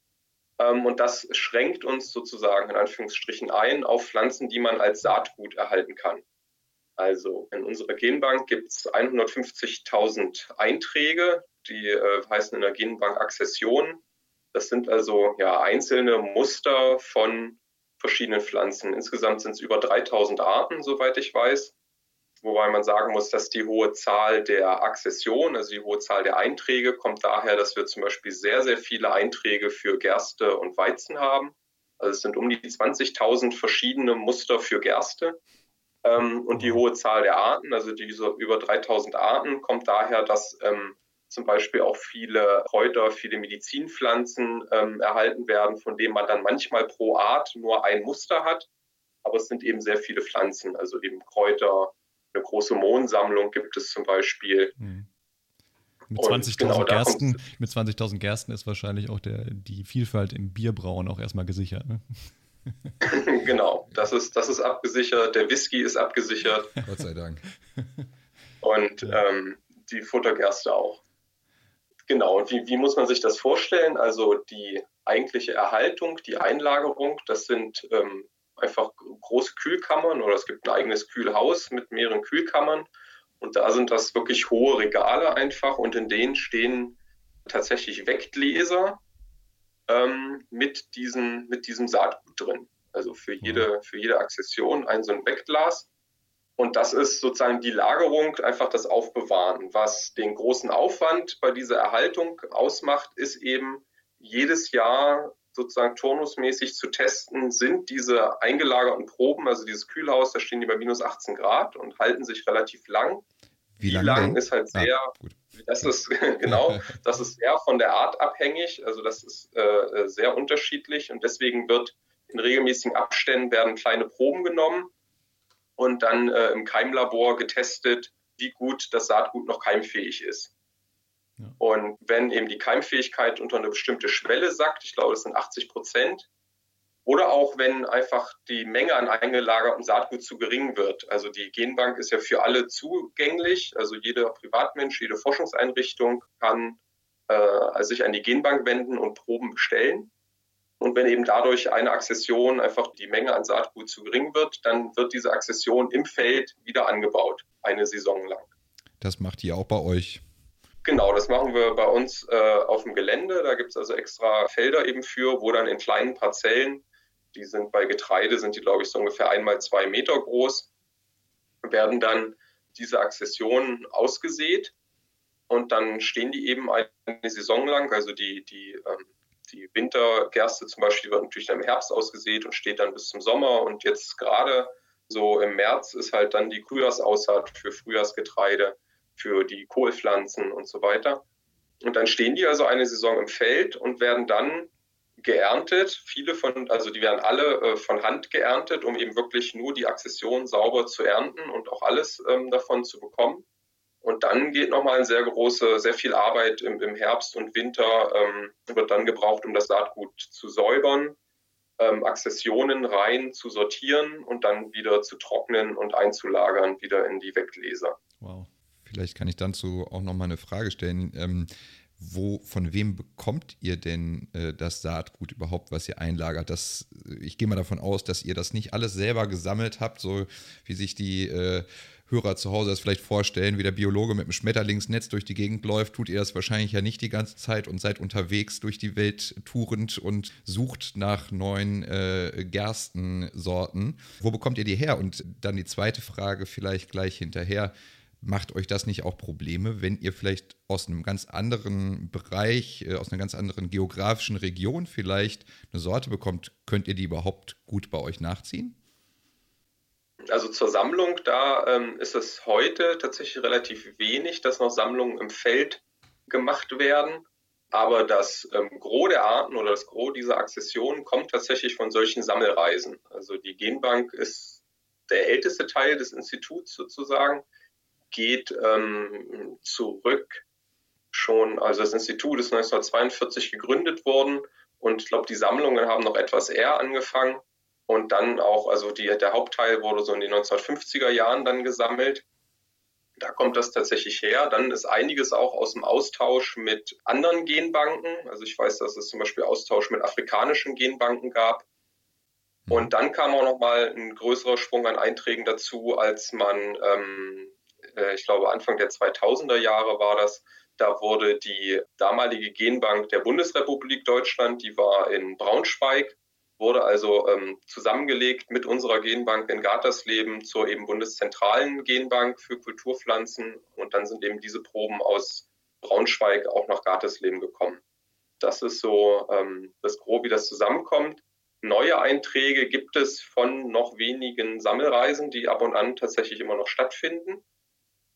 Ähm, und das schränkt uns sozusagen in Anführungsstrichen ein auf Pflanzen, die man als Saatgut erhalten kann. Also in unserer Genbank gibt es 150.000 Einträge, die äh, heißen in der Genbank Akzessionen. Das sind also ja, einzelne Muster von verschiedenen Pflanzen. Insgesamt sind es über 3000 Arten, soweit ich weiß. Wobei man sagen muss, dass die hohe Zahl der Akzessionen, also die hohe Zahl der Einträge, kommt daher, dass wir zum Beispiel sehr, sehr viele Einträge für Gerste und Weizen haben. Also es sind um die 20.000 verschiedene Muster für Gerste. Ähm, und die hohe Zahl der Arten, also diese über 3000 Arten, kommt daher, dass ähm, zum Beispiel auch viele Kräuter, viele Medizinpflanzen ähm, erhalten werden, von denen man dann manchmal pro Art nur ein Muster hat. Aber es sind eben sehr viele Pflanzen, also eben Kräuter, eine große Mohnsammlung gibt es zum Beispiel. Mhm. Mit 20.000 genau, Gersten, mit 20.000 Gersten ist wahrscheinlich auch der, die Vielfalt im Bierbrauen auch erstmal gesichert. Ne? (laughs) genau, das ist, das ist abgesichert, der Whisky ist abgesichert. (laughs) Gott sei Dank. Und ja. ähm, die Futtergerste auch. Genau, und wie, wie muss man sich das vorstellen? Also die eigentliche Erhaltung, die Einlagerung, das sind ähm, einfach große Kühlkammern oder es gibt ein eigenes Kühlhaus mit mehreren Kühlkammern. Und da sind das wirklich hohe Regale einfach und in denen stehen tatsächlich Weggläser ähm, mit, diesen, mit diesem Saatgut drin. Also für jede, für jede Akzession ein so ein Wegglas. Und das ist sozusagen die Lagerung, einfach das Aufbewahren. Was den großen Aufwand bei dieser Erhaltung ausmacht, ist eben jedes Jahr sozusagen turnusmäßig zu testen, sind diese eingelagerten Proben, also dieses Kühlhaus, da stehen die bei minus 18 Grad und halten sich relativ lang. Wie, lang, lang ist halt ah, sehr, ah, das ist (laughs) genau, das ist sehr von der Art abhängig, also das ist äh, sehr unterschiedlich und deswegen wird in regelmäßigen Abständen werden kleine Proben genommen und dann äh, im Keimlabor getestet, wie gut das Saatgut noch keimfähig ist. Und wenn eben die Keimfähigkeit unter eine bestimmte Schwelle sackt, ich glaube, das sind 80 Prozent, oder auch wenn einfach die Menge an eingelagertem Saatgut zu gering wird. Also die Genbank ist ja für alle zugänglich. Also jeder Privatmensch, jede Forschungseinrichtung kann äh, sich an die Genbank wenden und Proben bestellen. Und wenn eben dadurch eine Akzession einfach die Menge an Saatgut zu gering wird, dann wird diese Akzession im Feld wieder angebaut, eine Saison lang. Das macht ihr auch bei euch. Genau, das machen wir bei uns äh, auf dem Gelände. Da gibt es also extra Felder eben für, wo dann in kleinen Parzellen, die sind bei Getreide, sind die, glaube ich, so ungefähr einmal zwei Meter groß, werden dann diese Akzessionen ausgesät. und dann stehen die eben eine Saison lang. Also die, die, ähm, die Wintergerste zum Beispiel wird natürlich dann im Herbst ausgesät und steht dann bis zum Sommer. Und jetzt gerade so im März ist halt dann die Frühjahrsaussaat für Frühjahrsgetreide, für die Kohlpflanzen und so weiter. Und dann stehen die also eine Saison im Feld und werden dann geerntet. Viele von, also die werden alle äh, von Hand geerntet, um eben wirklich nur die Akzession sauber zu ernten und auch alles ähm, davon zu bekommen. Und dann geht nochmal eine sehr große, sehr viel Arbeit im, im Herbst und Winter, ähm, wird dann gebraucht, um das Saatgut zu säubern, ähm, Akzessionen rein zu sortieren und dann wieder zu trocknen und einzulagern, wieder in die Weggläser. Wow. Vielleicht kann ich dazu auch nochmal eine Frage stellen. Ähm, wo, von wem bekommt ihr denn äh, das Saatgut überhaupt, was ihr einlagert? Das, ich gehe mal davon aus, dass ihr das nicht alles selber gesammelt habt, so wie sich die äh, Hörer zu Hause das vielleicht vorstellen, wie der Biologe mit dem Schmetterlingsnetz durch die Gegend läuft, tut ihr das wahrscheinlich ja nicht die ganze Zeit und seid unterwegs durch die Welt tourend und sucht nach neuen äh, Gerstensorten. Wo bekommt ihr die her? Und dann die zweite Frage vielleicht gleich hinterher. Macht euch das nicht auch Probleme, wenn ihr vielleicht aus einem ganz anderen Bereich, äh, aus einer ganz anderen geografischen Region vielleicht eine Sorte bekommt? Könnt ihr die überhaupt gut bei euch nachziehen? Also zur Sammlung, da ähm, ist es heute tatsächlich relativ wenig, dass noch Sammlungen im Feld gemacht werden. Aber das ähm, Gros der Arten oder das Gros dieser Akzessionen kommt tatsächlich von solchen Sammelreisen. Also die Genbank ist der älteste Teil des Instituts sozusagen, geht ähm, zurück schon, also das Institut ist 1942 gegründet worden und ich glaube, die Sammlungen haben noch etwas eher angefangen. Und dann auch, also die, der Hauptteil wurde so in den 1950er Jahren dann gesammelt. Da kommt das tatsächlich her. Dann ist einiges auch aus dem Austausch mit anderen Genbanken. Also ich weiß, dass es zum Beispiel Austausch mit afrikanischen Genbanken gab. Mhm. Und dann kam auch nochmal ein größerer Sprung an Einträgen dazu, als man, ähm, äh, ich glaube Anfang der 2000er Jahre war das, da wurde die damalige Genbank der Bundesrepublik Deutschland, die war in Braunschweig, wurde also ähm, zusammengelegt mit unserer Genbank in Gartersleben zur eben bundeszentralen Genbank für Kulturpflanzen und dann sind eben diese Proben aus Braunschweig auch nach Gartersleben gekommen. Das ist so ähm, das Grobe, wie das zusammenkommt. Neue Einträge gibt es von noch wenigen Sammelreisen, die ab und an tatsächlich immer noch stattfinden.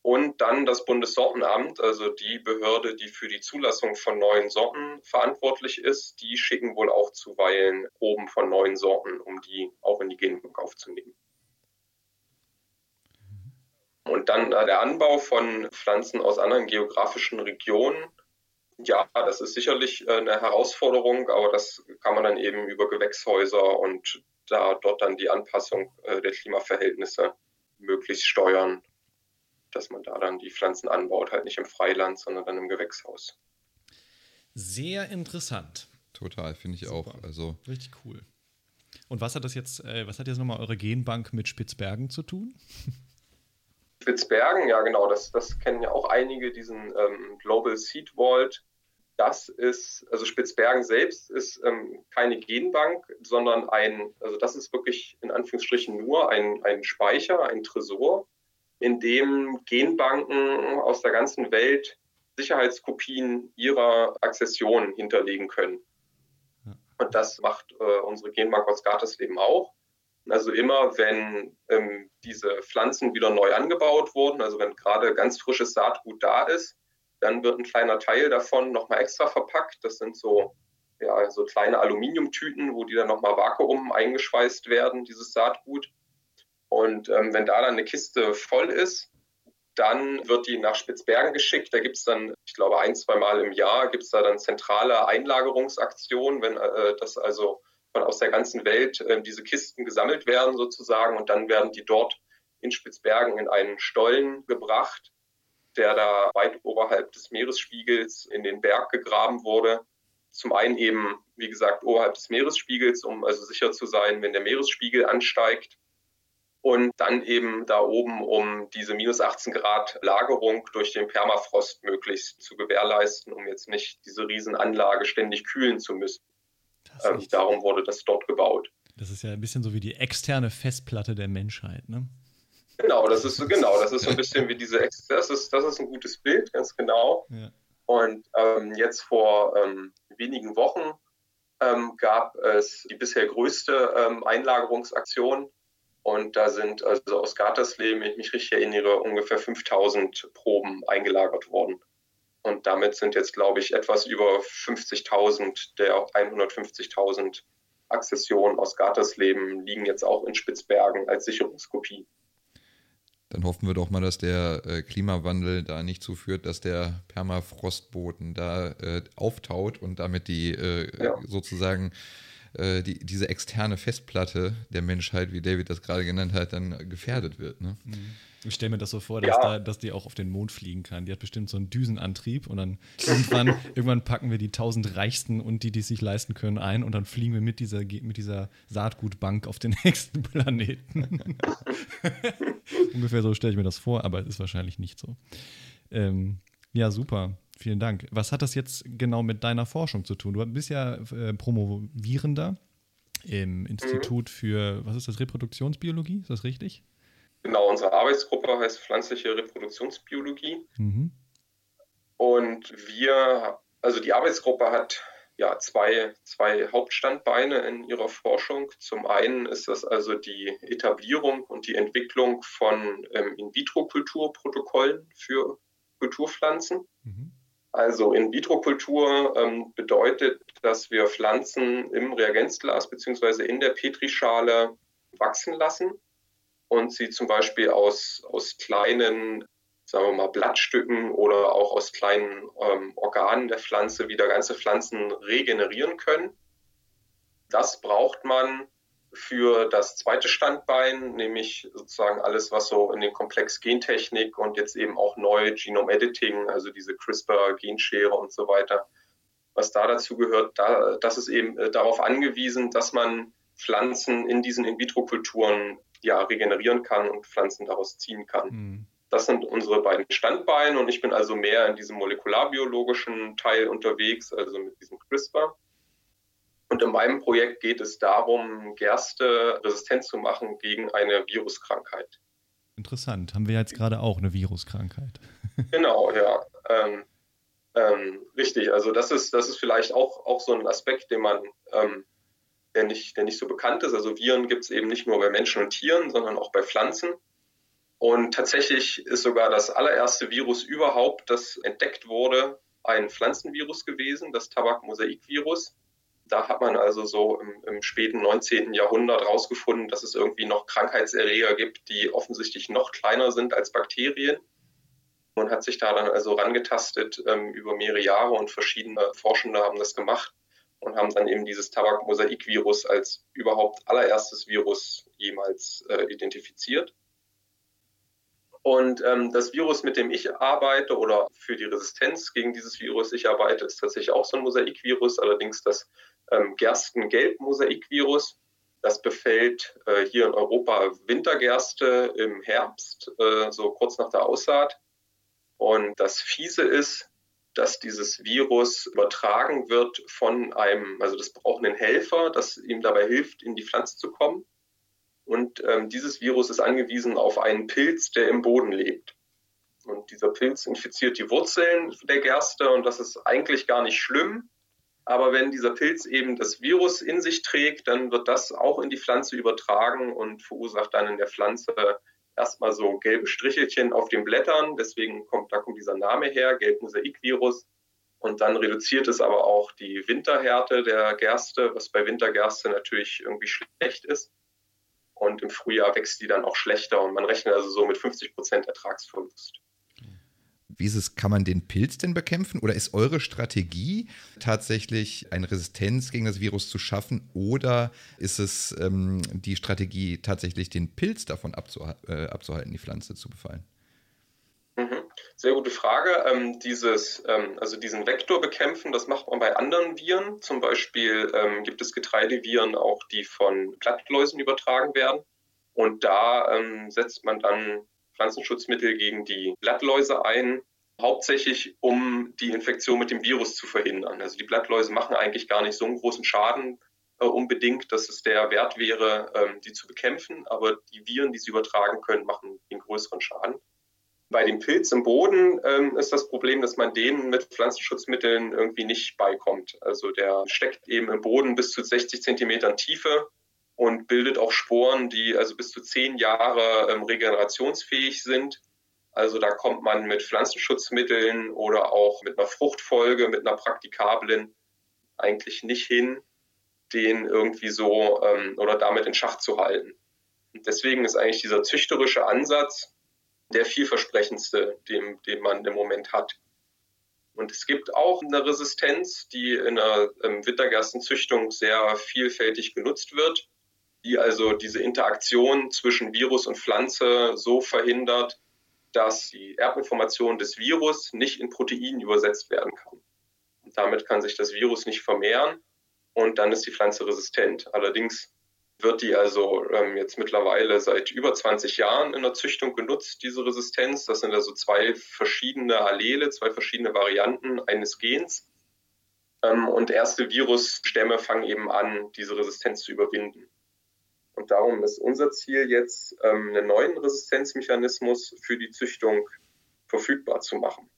Und dann das Bundessortenamt, also die Behörde, die für die Zulassung von neuen Sorten verantwortlich ist, die schicken wohl auch zuweilen Proben von neuen Sorten, um die auch in die Genbank aufzunehmen. Und dann äh, der Anbau von Pflanzen aus anderen geografischen Regionen. Ja, das ist sicherlich äh, eine Herausforderung, aber das kann man dann eben über Gewächshäuser und da dort dann die Anpassung äh, der Klimaverhältnisse möglichst steuern dass man da dann die Pflanzen anbaut, halt nicht im Freiland, sondern dann im Gewächshaus. Sehr interessant. Total, finde ich Super. auch. Also richtig cool. Und was hat das jetzt, äh, was hat jetzt nochmal eure Genbank mit Spitzbergen zu tun? (laughs) Spitzbergen, ja genau, das, das kennen ja auch einige, diesen ähm, Global Seed Vault. Das ist, also Spitzbergen selbst ist ähm, keine Genbank, sondern ein, also das ist wirklich in Anführungsstrichen nur ein, ein Speicher, ein Tresor, in dem Genbanken aus der ganzen Welt Sicherheitskopien ihrer Akzessionen hinterlegen können. Und das macht äh, unsere Genbank aus Gartesleben auch. Also immer, wenn ähm, diese Pflanzen wieder neu angebaut wurden, also wenn gerade ganz frisches Saatgut da ist, dann wird ein kleiner Teil davon nochmal extra verpackt. Das sind so, ja, so kleine Aluminiumtüten, wo die dann nochmal Vakuum eingeschweißt werden, dieses Saatgut. Und ähm, wenn da dann eine Kiste voll ist, dann wird die nach Spitzbergen geschickt. Da gibt es dann, ich glaube, ein, zwei Mal im Jahr gibt es da dann zentrale Einlagerungsaktionen, wenn äh, das also von aus der ganzen Welt äh, diese Kisten gesammelt werden sozusagen und dann werden die dort in Spitzbergen in einen Stollen gebracht, der da weit oberhalb des Meeresspiegels in den Berg gegraben wurde. Zum einen eben, wie gesagt, oberhalb des Meeresspiegels, um also sicher zu sein, wenn der Meeresspiegel ansteigt, und dann eben da oben, um diese minus 18 Grad Lagerung durch den Permafrost möglichst zu gewährleisten, um jetzt nicht diese Riesenanlage ständig kühlen zu müssen. Ähm, darum wurde das dort gebaut. Das ist ja ein bisschen so wie die externe Festplatte der Menschheit, ne? Genau, das ist genau, das ist so ein bisschen wie diese das ist, das ist ein gutes Bild, ganz genau. Ja. Und ähm, jetzt vor ähm, wenigen Wochen ähm, gab es die bisher größte ähm, Einlagerungsaktion. Und da sind also aus Gatersleben, wenn ich mich richtig erinnere, ungefähr 5000 Proben eingelagert worden. Und damit sind jetzt, glaube ich, etwas über 50.000 der 150.000 Akzessionen aus Gatersleben liegen jetzt auch in Spitzbergen als Sicherungskopie. Dann hoffen wir doch mal, dass der äh, Klimawandel da nicht zuführt, dass der Permafrostboden da äh, auftaut und damit die äh, ja. sozusagen äh, die, diese externe Festplatte der Menschheit, wie David das gerade genannt hat, dann gefährdet wird. Ne? Mhm. Ich stelle mir das so vor, dass, ja. da, dass die auch auf den Mond fliegen kann. Die hat bestimmt so einen Düsenantrieb und dann irgendwann, (laughs) irgendwann packen wir die tausend Reichsten und die, die es sich leisten können, ein und dann fliegen wir mit dieser, mit dieser Saatgutbank auf den (laughs) nächsten Planeten. (laughs) Ungefähr so stelle ich mir das vor, aber es ist wahrscheinlich nicht so. Ähm, ja, super. Vielen Dank. Was hat das jetzt genau mit deiner Forschung zu tun? Du bist ja äh, Promovierender im Institut für, was ist das, Reproduktionsbiologie? Ist das richtig? Genau, unsere Arbeitsgruppe heißt Pflanzliche Reproduktionsbiologie. Mhm. Und wir, also die Arbeitsgruppe hat ja zwei, zwei Hauptstandbeine in ihrer Forschung. Zum einen ist das also die Etablierung und die Entwicklung von ähm, In-vitro-Kulturprotokollen für Kulturpflanzen. Mhm. Also In-vitro-Kultur ähm, bedeutet, dass wir Pflanzen im Reagenzglas bzw. in der Petrischale wachsen lassen und sie zum Beispiel aus, aus kleinen, sagen wir mal, Blattstücken oder auch aus kleinen ähm, Organen der Pflanze wieder ganze Pflanzen regenerieren können. Das braucht man für das zweite Standbein, nämlich sozusagen alles, was so in den Komplex Gentechnik und jetzt eben auch neu Genome Editing, also diese CRISPR-Genschere und so weiter, was da dazu gehört, da, das ist eben äh, darauf angewiesen, dass man Pflanzen in diesen In-vitro-Kulturen ja, regenerieren kann und Pflanzen daraus ziehen kann. Mhm. Das sind unsere beiden Standbeine und ich bin also mehr in diesem molekularbiologischen Teil unterwegs, also mit diesem CRISPR. Und in meinem Projekt geht es darum, Gerste resistent zu machen gegen eine Viruskrankheit. Interessant. Haben wir jetzt gerade auch eine Viruskrankheit? (laughs) genau, ja. Ähm, ähm, richtig. Also das ist, das ist vielleicht auch, auch so ein Aspekt, den man ähm, der nicht, der nicht so bekannt ist. Also Viren gibt es eben nicht nur bei Menschen und Tieren, sondern auch bei Pflanzen. Und tatsächlich ist sogar das allererste Virus überhaupt, das entdeckt wurde, ein Pflanzenvirus gewesen, das Tabakmosaikvirus. Da hat man also so im, im späten 19. Jahrhundert herausgefunden, dass es irgendwie noch Krankheitserreger gibt, die offensichtlich noch kleiner sind als Bakterien. Man hat sich da dann also rangetastet ähm, über mehrere Jahre und verschiedene Forschende haben das gemacht und haben dann eben dieses Tabak-Mosaik-Virus als überhaupt allererstes Virus jemals äh, identifiziert. Und ähm, das Virus, mit dem ich arbeite oder für die Resistenz gegen dieses Virus ich arbeite, ist tatsächlich auch so ein Mosaikvirus, allerdings das ähm, Gerstengelb-Mosaikvirus. Das befällt äh, hier in Europa Wintergerste im Herbst, äh, so kurz nach der Aussaat. Und das Fiese ist, dass dieses Virus übertragen wird von einem, also das braucht einen Helfer, das ihm dabei hilft, in die Pflanze zu kommen. Und ähm, dieses Virus ist angewiesen auf einen Pilz, der im Boden lebt. Und dieser Pilz infiziert die Wurzeln der Gerste und das ist eigentlich gar nicht schlimm. Aber wenn dieser Pilz eben das Virus in sich trägt, dann wird das auch in die Pflanze übertragen und verursacht dann in der Pflanze erstmal so gelbe Strichelchen auf den Blättern, deswegen kommt, da kommt dieser Name her, Gelbmosaikvirus. Und dann reduziert es aber auch die Winterhärte der Gerste, was bei Wintergerste natürlich irgendwie schlecht ist. Und im Frühjahr wächst die dann auch schlechter und man rechnet also so mit 50 Prozent Ertragsverlust. Wie ist es, kann man den Pilz denn bekämpfen? Oder ist eure Strategie tatsächlich eine Resistenz gegen das Virus zu schaffen? Oder ist es ähm, die Strategie, tatsächlich den Pilz davon abzuha äh, abzuhalten, die Pflanze zu befallen? Mhm. Sehr gute Frage. Ähm, dieses, ähm, also diesen Vektor bekämpfen, das macht man bei anderen Viren. Zum Beispiel ähm, gibt es Getreideviren auch, die von Blattläusen übertragen werden. Und da ähm, setzt man dann Pflanzenschutzmittel gegen die Blattläuse ein, hauptsächlich um die Infektion mit dem Virus zu verhindern. Also die Blattläuse machen eigentlich gar nicht so einen großen Schaden äh, unbedingt, dass es der Wert wäre, ähm, die zu bekämpfen, aber die Viren, die sie übertragen können, machen den größeren Schaden. Bei dem Pilz im Boden ähm, ist das Problem, dass man denen mit Pflanzenschutzmitteln irgendwie nicht beikommt. Also der steckt eben im Boden bis zu 60 Zentimetern Tiefe und bildet auch Sporen, die also bis zu zehn Jahre ähm, regenerationsfähig sind. Also da kommt man mit Pflanzenschutzmitteln oder auch mit einer Fruchtfolge, mit einer praktikablen eigentlich nicht hin, den irgendwie so ähm, oder damit in Schach zu halten. Und deswegen ist eigentlich dieser züchterische Ansatz der vielversprechendste, den, den man im Moment hat. Und es gibt auch eine Resistenz, die in der ähm, Wintergerstenzüchtung sehr vielfältig genutzt wird, die also diese Interaktion zwischen Virus und Pflanze so verhindert, dass die Erbinformation des Virus nicht in Protein übersetzt werden kann. Und damit kann sich das Virus nicht vermehren und dann ist die Pflanze resistent. Allerdings wird die also ähm, jetzt mittlerweile seit über 20 Jahren in der Züchtung genutzt, diese Resistenz. Das sind also zwei verschiedene Allele, zwei verschiedene Varianten eines Gens. Ähm, und erste Virusstämme fangen eben an, diese Resistenz zu überwinden. Und darum ist unser Ziel jetzt, ähm, einen neuen Resistenzmechanismus für die Züchtung verfügbar zu machen.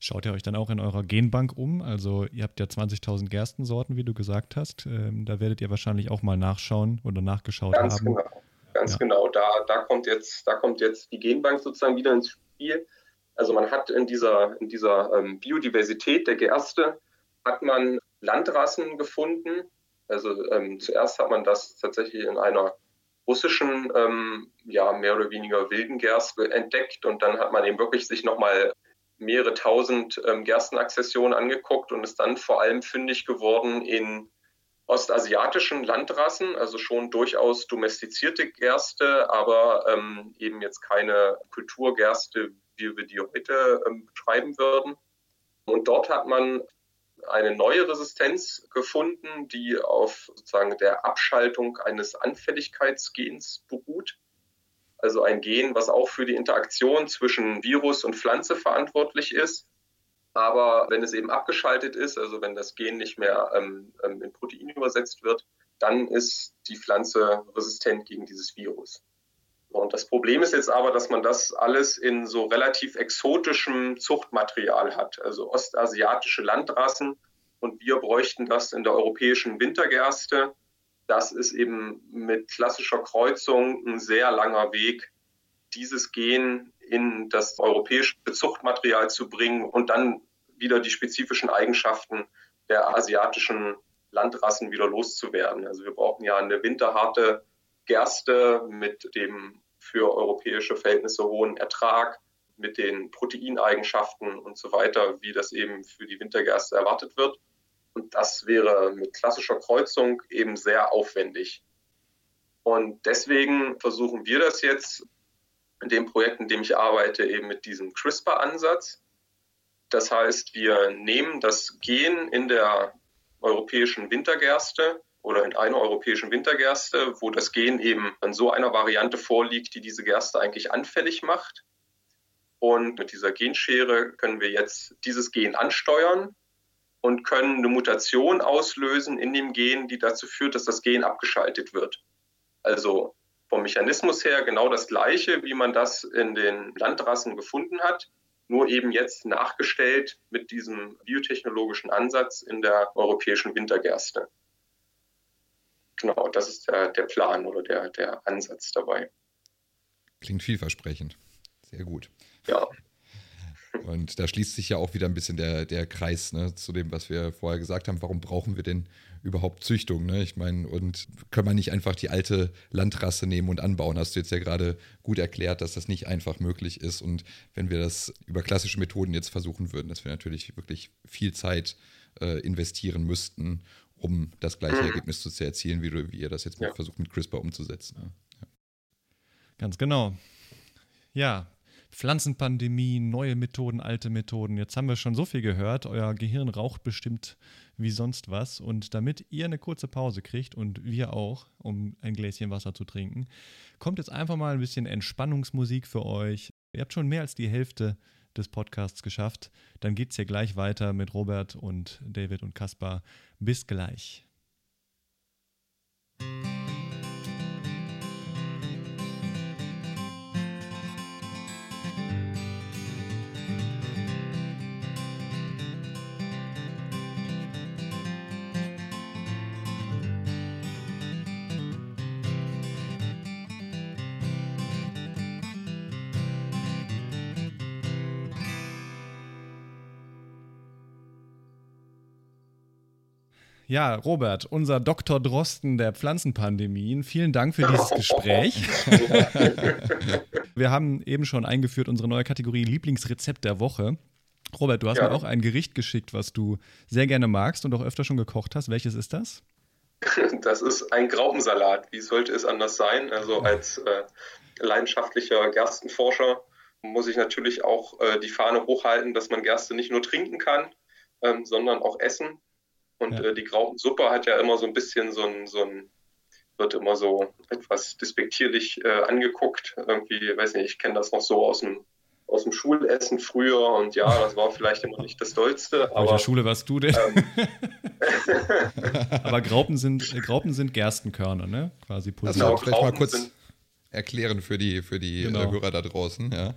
Schaut ihr euch dann auch in eurer Genbank um? Also ihr habt ja 20.000 Gerstensorten, wie du gesagt hast. Ähm, da werdet ihr wahrscheinlich auch mal nachschauen oder nachgeschaut Ganz haben. Genau. Ganz ja. genau. Da, da, kommt jetzt, da kommt jetzt die Genbank sozusagen wieder ins Spiel. Also man hat in dieser, in dieser ähm, Biodiversität der Gerste hat man Landrassen gefunden, also ähm, zuerst hat man das tatsächlich in einer russischen, ähm, ja, mehr oder weniger wilden Gerste entdeckt und dann hat man eben wirklich sich nochmal mehrere tausend ähm, Gerstenakzessionen angeguckt und ist dann vor allem fündig geworden in ostasiatischen Landrassen, also schon durchaus domestizierte Gerste, aber ähm, eben jetzt keine Kulturgerste, wie wir die heute ähm, betreiben würden. Und dort hat man eine neue Resistenz gefunden, die auf sozusagen der Abschaltung eines Anfälligkeitsgens beruht. Also ein Gen, was auch für die Interaktion zwischen Virus und Pflanze verantwortlich ist. Aber wenn es eben abgeschaltet ist, also wenn das Gen nicht mehr ähm, ähm in Protein übersetzt wird, dann ist die Pflanze resistent gegen dieses Virus. Und das Problem ist jetzt aber, dass man das alles in so relativ exotischem Zuchtmaterial hat, also ostasiatische Landrassen. Und wir bräuchten das in der europäischen Wintergerste. Das ist eben mit klassischer Kreuzung ein sehr langer Weg, dieses Gen in das europäische Zuchtmaterial zu bringen und dann wieder die spezifischen Eigenschaften der asiatischen Landrassen wieder loszuwerden. Also wir brauchen ja eine winterharte Gerste mit dem für europäische Verhältnisse hohen Ertrag, mit den Proteineigenschaften und so weiter, wie das eben für die Wintergerste erwartet wird. Und das wäre mit klassischer Kreuzung eben sehr aufwendig. Und deswegen versuchen wir das jetzt in dem Projekt, in dem ich arbeite, eben mit diesem CRISPR-Ansatz. Das heißt, wir nehmen das Gen in der europäischen Wintergerste oder in einer europäischen Wintergerste, wo das Gen eben in so einer Variante vorliegt, die diese Gerste eigentlich anfällig macht. Und mit dieser Genschere können wir jetzt dieses Gen ansteuern und können eine Mutation auslösen in dem Gen, die dazu führt, dass das Gen abgeschaltet wird. Also vom Mechanismus her genau das gleiche, wie man das in den Landrassen gefunden hat, nur eben jetzt nachgestellt mit diesem biotechnologischen Ansatz in der europäischen Wintergerste. Genau, das ist der, der Plan oder der, der Ansatz dabei. Klingt vielversprechend. Sehr gut. Ja. Und da schließt sich ja auch wieder ein bisschen der, der Kreis ne, zu dem, was wir vorher gesagt haben. Warum brauchen wir denn überhaupt Züchtung? Ne? Ich meine, und können wir nicht einfach die alte Landrasse nehmen und anbauen? Hast du jetzt ja gerade gut erklärt, dass das nicht einfach möglich ist. Und wenn wir das über klassische Methoden jetzt versuchen würden, dass wir natürlich wirklich viel Zeit äh, investieren müssten, um das gleiche mhm. Ergebnis zu erzielen, wie, du, wie ihr das jetzt ja. versucht mit CRISPR umzusetzen. Ja. Ganz genau. Ja, Pflanzenpandemie, neue Methoden, alte Methoden. Jetzt haben wir schon so viel gehört. Euer Gehirn raucht bestimmt wie sonst was. Und damit ihr eine kurze Pause kriegt und wir auch, um ein Gläschen Wasser zu trinken, kommt jetzt einfach mal ein bisschen Entspannungsmusik für euch. Ihr habt schon mehr als die Hälfte des Podcasts geschafft. Dann geht es hier gleich weiter mit Robert und David und Kaspar. Bis gleich. Ja, Robert, unser Dr. Drosten der Pflanzenpandemien, vielen Dank für dieses Gespräch. (laughs) Wir haben eben schon eingeführt unsere neue Kategorie Lieblingsrezept der Woche. Robert, du hast Ja. mir auch ein Gericht geschickt, was du sehr gerne magst und auch öfter schon gekocht hast. Welches ist das? (laughs) Das ist ein Graupensalat. Wie sollte es anders sein? Also als äh, leidenschaftlicher Gerstenforscher muss ich natürlich auch äh, die Fahne hochhalten, dass man Gerste nicht nur trinken kann, ähm, sondern auch essen. Und Ja. äh, die Graupensuppe hat ja immer so ein bisschen so ein, so ein wird immer so etwas despektierlich äh, angeguckt. Irgendwie, weiß nicht, ich kenne das noch so aus dem, aus dem Schulessen früher und ja, das war vielleicht immer nicht das Dollste, Welcher aber Schule warst du denn? ähm, (laughs) Aber Graupen sind, äh, Graupen sind Gerstenkörner, ne? Quasi Das Genau, pulsiert. vielleicht mal kurz sind- erklären für die, für die Genau. äh, Hörer da draußen. Ja.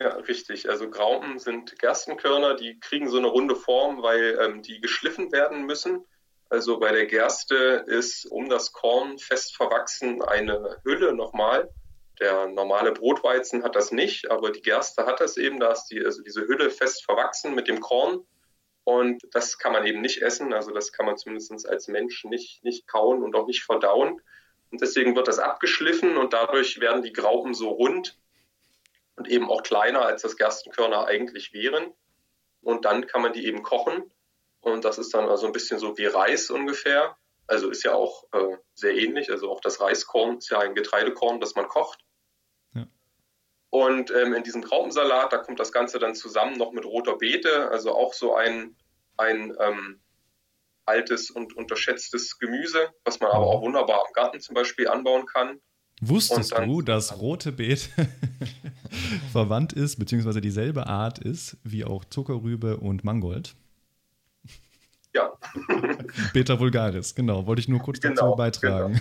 Ja, richtig. Also Graupen sind Gerstenkörner, die kriegen so eine runde Form, weil ähm, die geschliffen werden müssen. Also bei der Gerste ist um das Korn fest verwachsen eine Hülle nochmal. Der normale Brotweizen hat das nicht, aber die Gerste hat das eben. Da ist die, also diese Hülle fest verwachsen mit dem Korn. Und das kann man eben nicht essen. Also das kann man zumindest als Mensch nicht, nicht kauen und auch nicht verdauen. Und deswegen wird das abgeschliffen und dadurch werden die Graupen so rund und eben auch kleiner, als das Gerstenkörner eigentlich wären. Und dann kann man die eben kochen. Und das ist dann also ein bisschen so wie Reis ungefähr. Also ist ja auch äh, sehr ähnlich. Also auch das Reiskorn ist ja ein Getreidekorn, das man kocht. Ja. Und ähm, in diesem Graupensalat, da kommt das Ganze dann zusammen noch mit roter Beete, also auch so ein, ein ähm, altes und unterschätztes Gemüse, was man aber auch wunderbar im Garten zum Beispiel anbauen kann. Wusstest dann- du, dass rote Beet (laughs) (laughs) verwandt ist, beziehungsweise dieselbe Art ist wie auch Zuckerrübe und Mangold? Ja, (laughs) Beta vulgaris, genau. Wollte ich nur kurz dazu Genau, beitragen.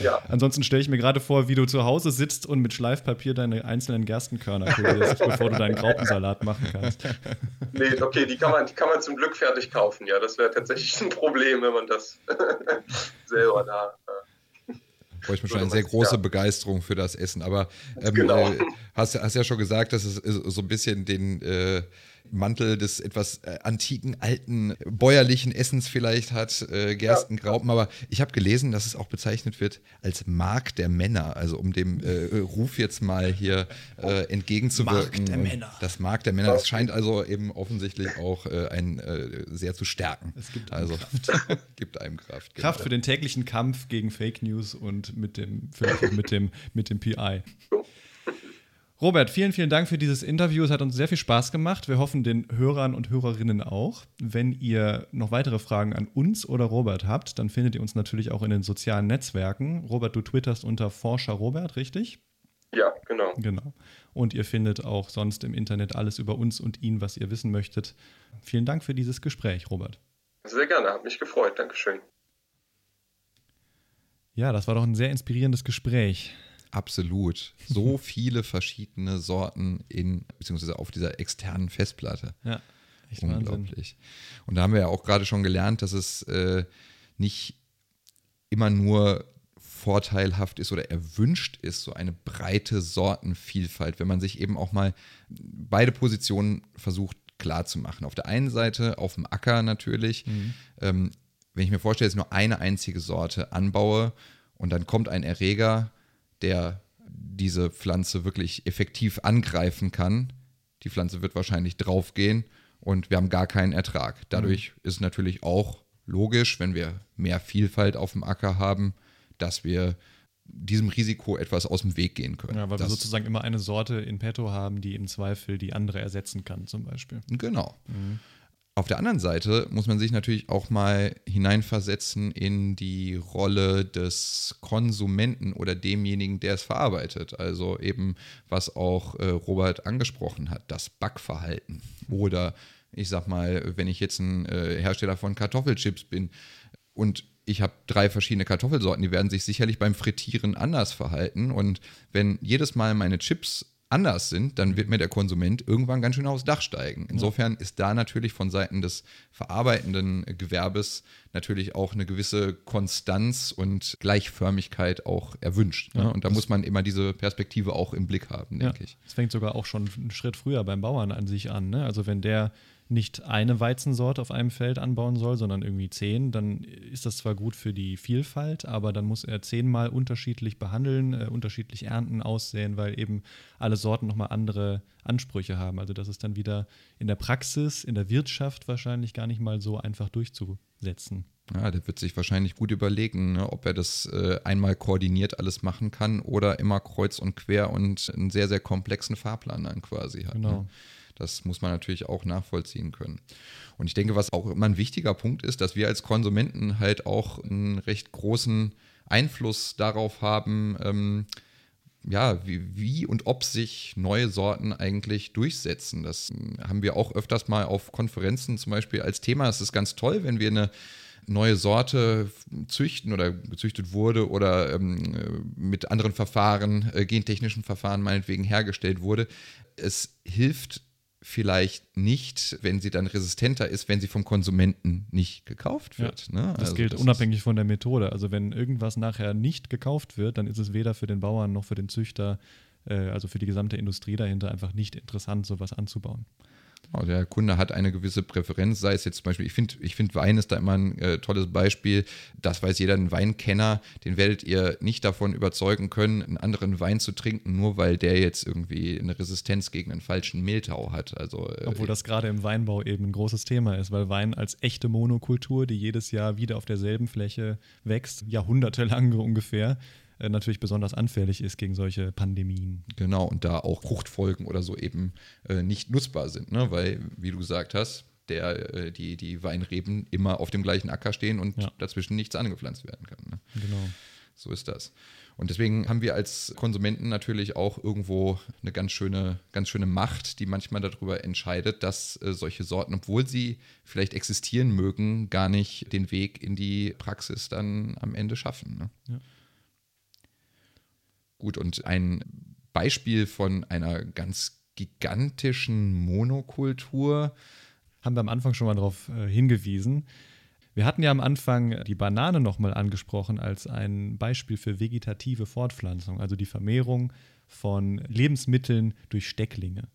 ja. (laughs) Ansonsten stelle ich mir gerade vor, wie du zu Hause sitzt und mit Schleifpapier deine einzelnen Gerstenkörner kurierst, bevor du deinen Graupensalat machen kannst. Nee, okay, die kann man, die kann man zum Glück fertig kaufen. Ja, das wäre tatsächlich ein Problem, wenn man das selber da. Äh, bräuchte man schon eine sehr große ja. Begeisterung für das Essen. Aber ähm, Genau. äh, hast, hast ja schon gesagt, dass es äh, so ein bisschen den äh, Mantel des etwas äh, antiken, alten, bäuerlichen Essens vielleicht hat, äh, Gerstengraupen. Aber ich habe gelesen, dass es auch bezeichnet wird als Mark der Männer. Also um dem äh, Ruf jetzt mal hier äh, entgegenzuwirken. Mark der Männer. Das Mark der Männer. Das scheint also eben offensichtlich auch äh, ein äh, sehr zu stärken. Es gibt einem also (laughs) gibt einem Kraft. Kraft genau. für den täglichen Kampf gegen Fake News und mit dem, vielleicht auch mit dem, mit dem PI. Robert, vielen, vielen Dank für dieses Interview. Es hat uns sehr viel Spaß gemacht. Wir hoffen den Hörern und Hörerinnen auch. Wenn ihr noch weitere Fragen an uns oder Robert habt, dann findet ihr uns natürlich auch in den sozialen Netzwerken. Robert, du twitterst unter Forscher Robert, richtig? ja, genau. Genau. Und ihr findet auch sonst im Internet alles über uns und ihn, was ihr wissen möchtet. Vielen Dank für dieses Gespräch, Robert. Sehr gerne, hat mich gefreut. Dankeschön. Ja, das war doch ein sehr inspirierendes Gespräch. Absolut. So (laughs) viele verschiedene Sorten in, beziehungsweise auf dieser externen Festplatte. Ja, echt Wahnsinn. Unglaublich. Und da haben wir ja auch gerade schon gelernt, dass es äh, nicht immer nur vorteilhaft ist oder erwünscht ist, so eine breite Sortenvielfalt, wenn man sich eben auch mal beide Positionen versucht klar zu machen. Auf der einen Seite auf dem Acker natürlich, ähm, wenn ich mir vorstelle, dass ich nur eine einzige Sorte anbaue und dann kommt ein Erreger, der diese Pflanze wirklich effektiv angreifen kann, die Pflanze wird wahrscheinlich draufgehen und wir haben gar keinen Ertrag. Dadurch ist es natürlich auch logisch, wenn wir mehr Vielfalt auf dem Acker haben, dass wir diesem Risiko etwas aus dem Weg gehen können. Ja, weil wir das, sozusagen immer eine Sorte in petto haben, die im Zweifel die andere ersetzen kann, zum Beispiel. Genau. Auf der anderen Seite muss man sich natürlich auch mal hineinversetzen in die Rolle des Konsumenten oder demjenigen, der es verarbeitet. Also eben, was auch äh, Robert angesprochen hat, das Backverhalten. Oder ich sag mal, wenn ich jetzt ein äh, Hersteller von Kartoffelchips bin und ich habe drei verschiedene Kartoffelsorten, die werden sich sicherlich beim Frittieren anders verhalten. Und wenn jedes Mal meine Chips anders sind, dann wird mir der Konsument irgendwann ganz schön aufs Dach steigen. Insofern ist da natürlich von Seiten des verarbeitenden Gewerbes natürlich auch eine gewisse Konstanz und Gleichförmigkeit auch erwünscht. Ne? Und da muss man immer diese Perspektive auch im Blick haben, Ja, denke ich. es fängt sogar auch schon einen Schritt früher beim Bauern an sich an. Ne? Also wenn der nicht eine Weizensorte auf einem Feld anbauen soll, sondern irgendwie zehn, dann ist das zwar gut für die Vielfalt, aber dann muss er zehnmal unterschiedlich behandeln, äh, unterschiedlich ernten, aussehen, weil eben alle Sorten nochmal andere Ansprüche haben. Also das ist dann wieder in der Praxis, in der Wirtschaft wahrscheinlich gar nicht mal so einfach durchzusetzen. Ja, der wird sich wahrscheinlich gut überlegen, ne, ob er das äh, einmal koordiniert alles machen kann oder immer kreuz und quer und einen sehr, sehr komplexen Fahrplan dann quasi hat. Genau. Ne? Das muss man natürlich auch nachvollziehen können. Und ich denke, was auch immer ein wichtiger Punkt ist, dass wir als Konsumenten halt auch einen recht großen Einfluss darauf haben, ähm, ja, wie, wie, und ob sich neue Sorten eigentlich durchsetzen. Das haben wir auch öfters mal auf Konferenzen zum Beispiel als Thema. Es ist ganz toll, wenn wir eine neue Sorte züchten oder gezüchtet wurde oder ähm, mit anderen Verfahren, äh, gentechnischen Verfahren meinetwegen hergestellt wurde. Es hilft vielleicht nicht, wenn sie dann resistenter ist, wenn sie vom Konsumenten nicht gekauft wird. Ja, ne? Das also gilt das unabhängig von der Methode. Also wenn irgendwas nachher nicht gekauft wird, dann ist es weder für den Bauern noch für den Züchter, äh, also für die gesamte Industrie dahinter einfach nicht interessant, sowas anzubauen. Genau, der Kunde hat eine gewisse Präferenz, sei es jetzt zum Beispiel, ich finde ich find Wein ist da immer ein äh, tolles Beispiel. Das weiß jeder, ein Weinkenner, den werdet ihr nicht davon überzeugen können, einen anderen Wein zu trinken, nur weil der jetzt irgendwie eine Resistenz gegen einen falschen Mehltau hat. Also, äh, Obwohl das gerade im Weinbau eben ein großes Thema ist, weil Wein als echte Monokultur, die jedes Jahr wieder auf derselben Fläche wächst, jahrhundertelang (laughs) ungefähr, äh, natürlich besonders anfällig ist gegen solche Pandemien. Genau, und da auch Fruchtfolgen oder so eben äh, nicht nutzbar sind, ne? weil, wie du gesagt hast, der, äh, die, die Weinreben immer auf dem gleichen Acker stehen und Ja. dazwischen nichts angepflanzt werden kann. Ne? Genau. So ist das. Und deswegen haben wir als Konsumenten natürlich auch irgendwo eine ganz schöne, ganz schöne Macht, die manchmal darüber entscheidet, dass äh, solche Sorten, obwohl sie vielleicht existieren mögen, gar nicht den Weg in die Praxis dann am Ende schaffen. Ne? Ja. Gut, und ein Beispiel von einer ganz gigantischen Monokultur. Haben wir am Anfang schon mal darauf äh, hingewiesen. Wir hatten ja am Anfang die Banane nochmal angesprochen als ein Beispiel für vegetative Fortpflanzung, also die Vermehrung von Lebensmitteln durch Stecklinge.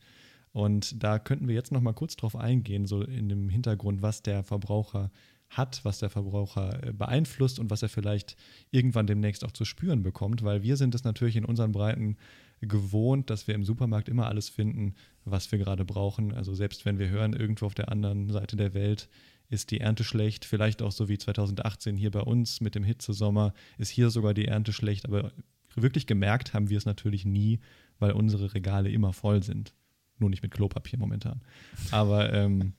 Und da könnten wir jetzt nochmal kurz drauf eingehen, so in dem Hintergrund, was der Verbraucher hat, was der Verbraucher äh, beeinflusst und was er vielleicht irgendwann demnächst auch zu spüren bekommt, weil wir sind es natürlich in unseren Breiten gewohnt, dass wir im Supermarkt immer alles finden, was wir gerade brauchen. Also selbst wenn wir hören, irgendwo auf der anderen Seite der Welt ist die Ernte schlecht, vielleicht auch so wie 2018 hier bei uns mit dem Hitzesommer, ist hier sogar die Ernte schlecht, aber wirklich gemerkt haben wir es natürlich nie, weil unsere Regale immer voll sind. Nur nicht mit Klopapier momentan. Aber ähm,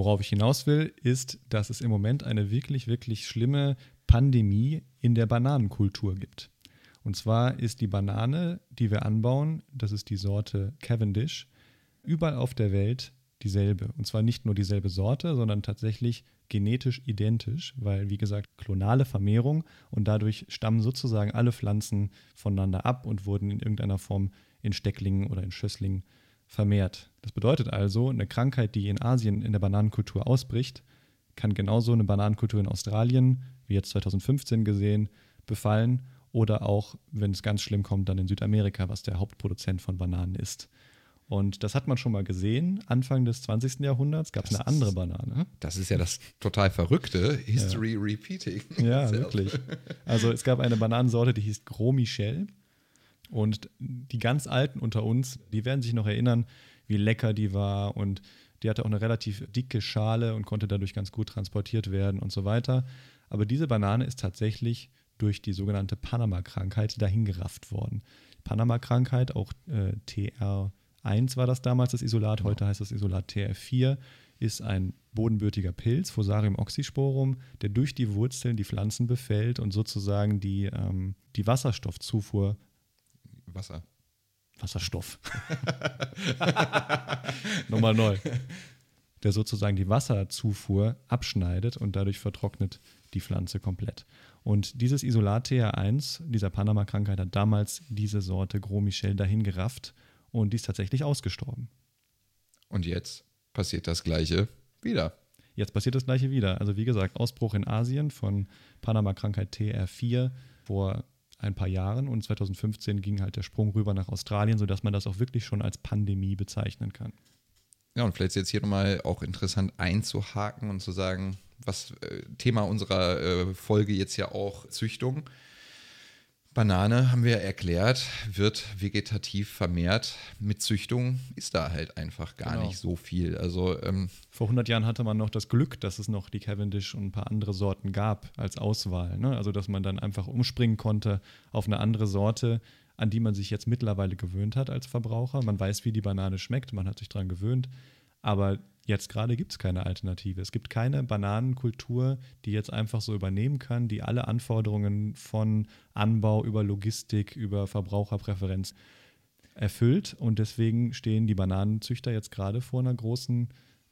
worauf ich hinaus will, ist, dass es im Moment eine wirklich, wirklich schlimme Pandemie in der Bananenkultur gibt. Und zwar ist die Banane, die wir anbauen, das ist die Sorte Cavendish, überall auf der Welt dieselbe. Und zwar nicht nur dieselbe Sorte, sondern tatsächlich genetisch identisch, weil, wie gesagt, klonale Vermehrung und dadurch stammen sozusagen alle Pflanzen voneinander ab und wurden in irgendeiner Form in Stecklingen oder in Schösslingen vermehrt. Das bedeutet also, eine Krankheit, die in Asien in der Bananenkultur ausbricht, kann genauso eine Bananenkultur in Australien, wie jetzt 2015 gesehen, befallen oder auch, wenn es ganz schlimm kommt, dann in Südamerika, was der Hauptproduzent von Bananen ist. Und das hat man schon mal gesehen. Anfang des 20. Jahrhunderts gab es eine andere Banane. Das ist ja das total Verrückte. History repeating. Ja, wirklich. (laughs) Also es gab eine Bananensorte, die hieß Gros Michel. Und die ganz Alten unter uns, die werden sich noch erinnern, wie lecker die war. Und die hatte auch eine relativ dicke Schale und konnte dadurch ganz gut transportiert werden und so weiter. Aber diese Banane ist tatsächlich durch die sogenannte Panama-Krankheit dahingerafft worden. Panama-Krankheit, auch äh, TR1 war das damals das Isolat, heute heißt das Isolat TR4, ist ein bodenbürtiger Pilz, Fusarium oxysporum, der durch die Wurzeln die Pflanzen befällt und sozusagen die, ähm, die Wasserstoffzufuhr, Wasser. Wasserstoff, (laughs) nochmal neu, der sozusagen die Wasserzufuhr abschneidet und dadurch vertrocknet die Pflanze komplett. Und dieses Isolat TR1, dieser Panama-Krankheit, hat damals diese Sorte Gros Michel dahin gerafft und die ist tatsächlich ausgestorben. Und jetzt passiert das Gleiche wieder. Jetzt passiert das gleiche wieder. Also wie gesagt, Ausbruch in Asien von Panama-Krankheit TR4 vor ein paar Jahren und 2015 ging halt der Sprung rüber nach Australien, sodass man das auch wirklich schon als Pandemie bezeichnen kann. Ja, und vielleicht ist jetzt hier nochmal auch interessant einzuhaken und zu sagen, was äh, Thema unserer äh, Folge jetzt ja auch Züchtung. Banane, haben wir erklärt, wird vegetativ vermehrt. Mit Züchtung ist da halt einfach gar Genau. nicht so viel. Also ähm, Vor 100 Jahren hatte man noch das Glück, dass es noch die Cavendish und ein paar andere Sorten gab als Auswahl. Ne? Also, dass man dann einfach umspringen konnte auf eine andere Sorte, an die man sich jetzt mittlerweile gewöhnt hat als Verbraucher. Man weiß, wie die Banane schmeckt, man hat sich daran gewöhnt. Aber jetzt gerade gibt es keine Alternative. Es gibt keine Bananenkultur, die jetzt einfach so übernehmen kann, die alle Anforderungen von Anbau über Logistik, über Verbraucherpräferenz erfüllt. Und deswegen stehen die Bananenzüchter jetzt gerade vor einer großen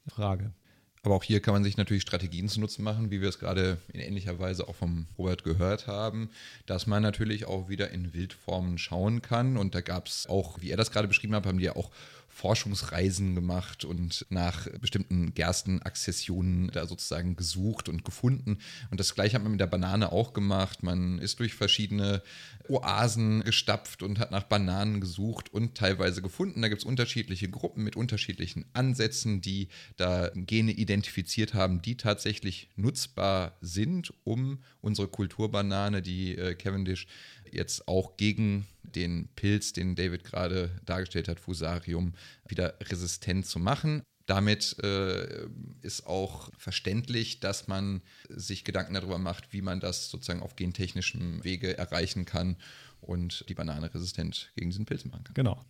Frage. Aber auch hier kann man sich natürlich Strategien zu Nutzen machen, wie wir es gerade in ähnlicher Weise auch vom Robert gehört haben, dass man natürlich auch wieder in Wildformen schauen kann. Und da gab es auch, wie er das gerade beschrieben hat, haben die ja auch Forschungsreisen gemacht und nach bestimmten Gerstenakzessionen da sozusagen gesucht und gefunden. Und das gleiche hat man mit der Banane auch gemacht. Man ist durch verschiedene Oasen gestapft und hat nach Bananen gesucht und teilweise gefunden. Da gibt es unterschiedliche Gruppen mit unterschiedlichen Ansätzen, die da Gene identifiziert haben, die tatsächlich nutzbar sind, um unsere Kulturbanane, die äh, Cavendish jetzt auch gegen den Pilz, den David gerade dargestellt hat, Fusarium, wieder resistent zu machen. Damit äh, ist auch verständlich, dass man sich Gedanken darüber macht, wie man das sozusagen auf gentechnischem Wege erreichen kann und die Banane resistent gegen diesen Pilz machen kann. Genau.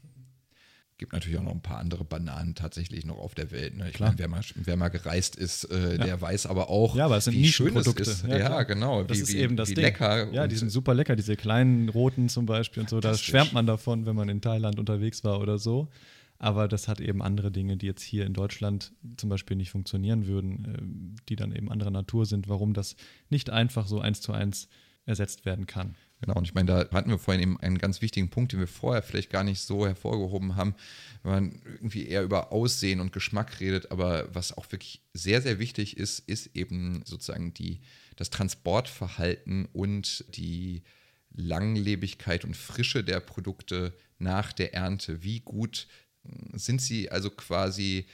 Gibt natürlich auch noch ein paar andere Bananen tatsächlich noch auf der Welt. Ne? Ich meine, wer mal, wer mal gereist ist, äh, Ja. der weiß aber auch, Ja, aber es sind wie schön es ist. Ja, Ja, genau. Das wie, ist wie, eben das Ding. lecker. Ja, die sind super lecker, diese kleinen roten zum Beispiel und so. Da schwärmt man davon, wenn man in Thailand unterwegs war oder so. Aber das hat eben andere Dinge, die jetzt hier in Deutschland zum Beispiel nicht funktionieren würden, ähm, die dann eben anderer Natur sind, warum das nicht einfach so eins zu eins ersetzt werden kann. Genau, und ich meine, da hatten wir vorhin eben einen ganz wichtigen Punkt, den wir vorher vielleicht gar nicht so hervorgehoben haben, wenn man irgendwie eher über Aussehen und Geschmack redet, aber was auch wirklich sehr, sehr wichtig ist, ist eben sozusagen die, das Transportverhalten und die Langlebigkeit und Frische der Produkte nach der Ernte. Wie gut sind sie also quasi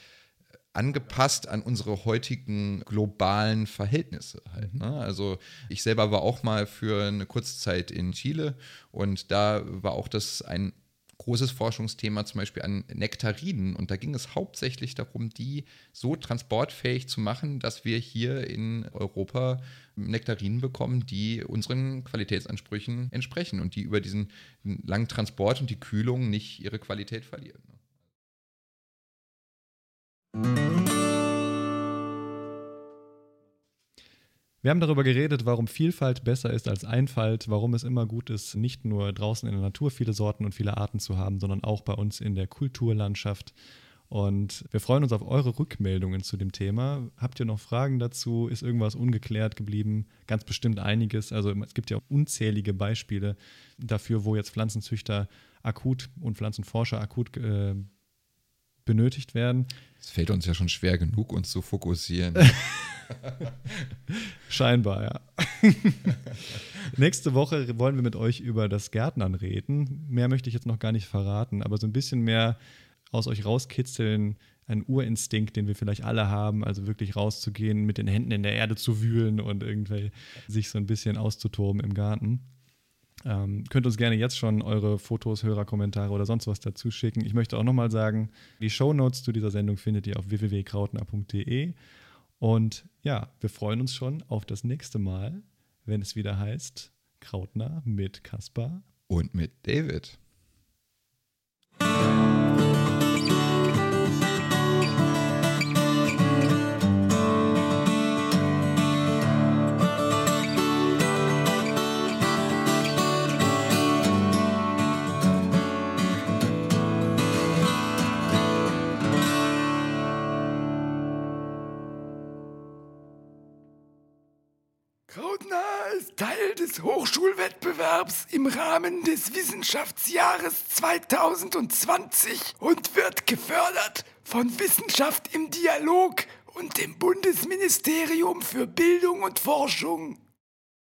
angepasst an unsere heutigen globalen Verhältnisse halt. Ne? Also ich selber war auch mal für eine kurze Zeit in Chile und da war auch das ein großes Forschungsthema zum Beispiel an Nektarinen und da ging es hauptsächlich darum, die so transportfähig zu machen, dass wir hier in Europa Nektarinen bekommen, die unseren Qualitätsansprüchen entsprechen und die über diesen langen Transport und die Kühlung nicht ihre Qualität verlieren. Wir haben darüber geredet, warum Vielfalt besser ist als Einfalt, warum es immer gut ist, nicht nur draußen in der Natur viele Sorten und viele Arten zu haben, sondern auch bei uns in der Kulturlandschaft. Und wir freuen uns auf eure Rückmeldungen zu dem Thema. Habt ihr noch Fragen dazu? Ist irgendwas ungeklärt geblieben? Ganz bestimmt einiges. Also es gibt ja unzählige Beispiele dafür, wo jetzt Pflanzenzüchter akut und Pflanzenforscher akut äh, benötigt werden. Es fällt uns ja schon schwer genug, uns zu fokussieren. (laughs) (laughs) Scheinbar, ja. (laughs) Nächste Woche wollen wir mit euch über das Gärtnern reden. Mehr möchte ich jetzt noch gar nicht verraten, aber so ein bisschen mehr aus euch rauskitzeln, ein Urinstinkt, den wir vielleicht alle haben, also wirklich rauszugehen, mit den Händen in der Erde zu wühlen und irgendwie sich so ein bisschen auszutoben im Garten. Ähm, könnt uns gerne jetzt schon eure Fotos, Hörerkommentare oder sonst was dazu schicken. Ich möchte auch nochmal sagen, die Shownotes zu dieser Sendung findet ihr auf www.krautner.de. Und ja, wir freuen uns schon auf das nächste Mal, wenn es wieder heißt Krautner mit Kaspar. Und mit David. Teil des Hochschulwettbewerbs im Rahmen des Wissenschaftsjahres 2020 und wird gefördert von Wissenschaft im Dialog und dem Bundesministerium für Bildung und Forschung.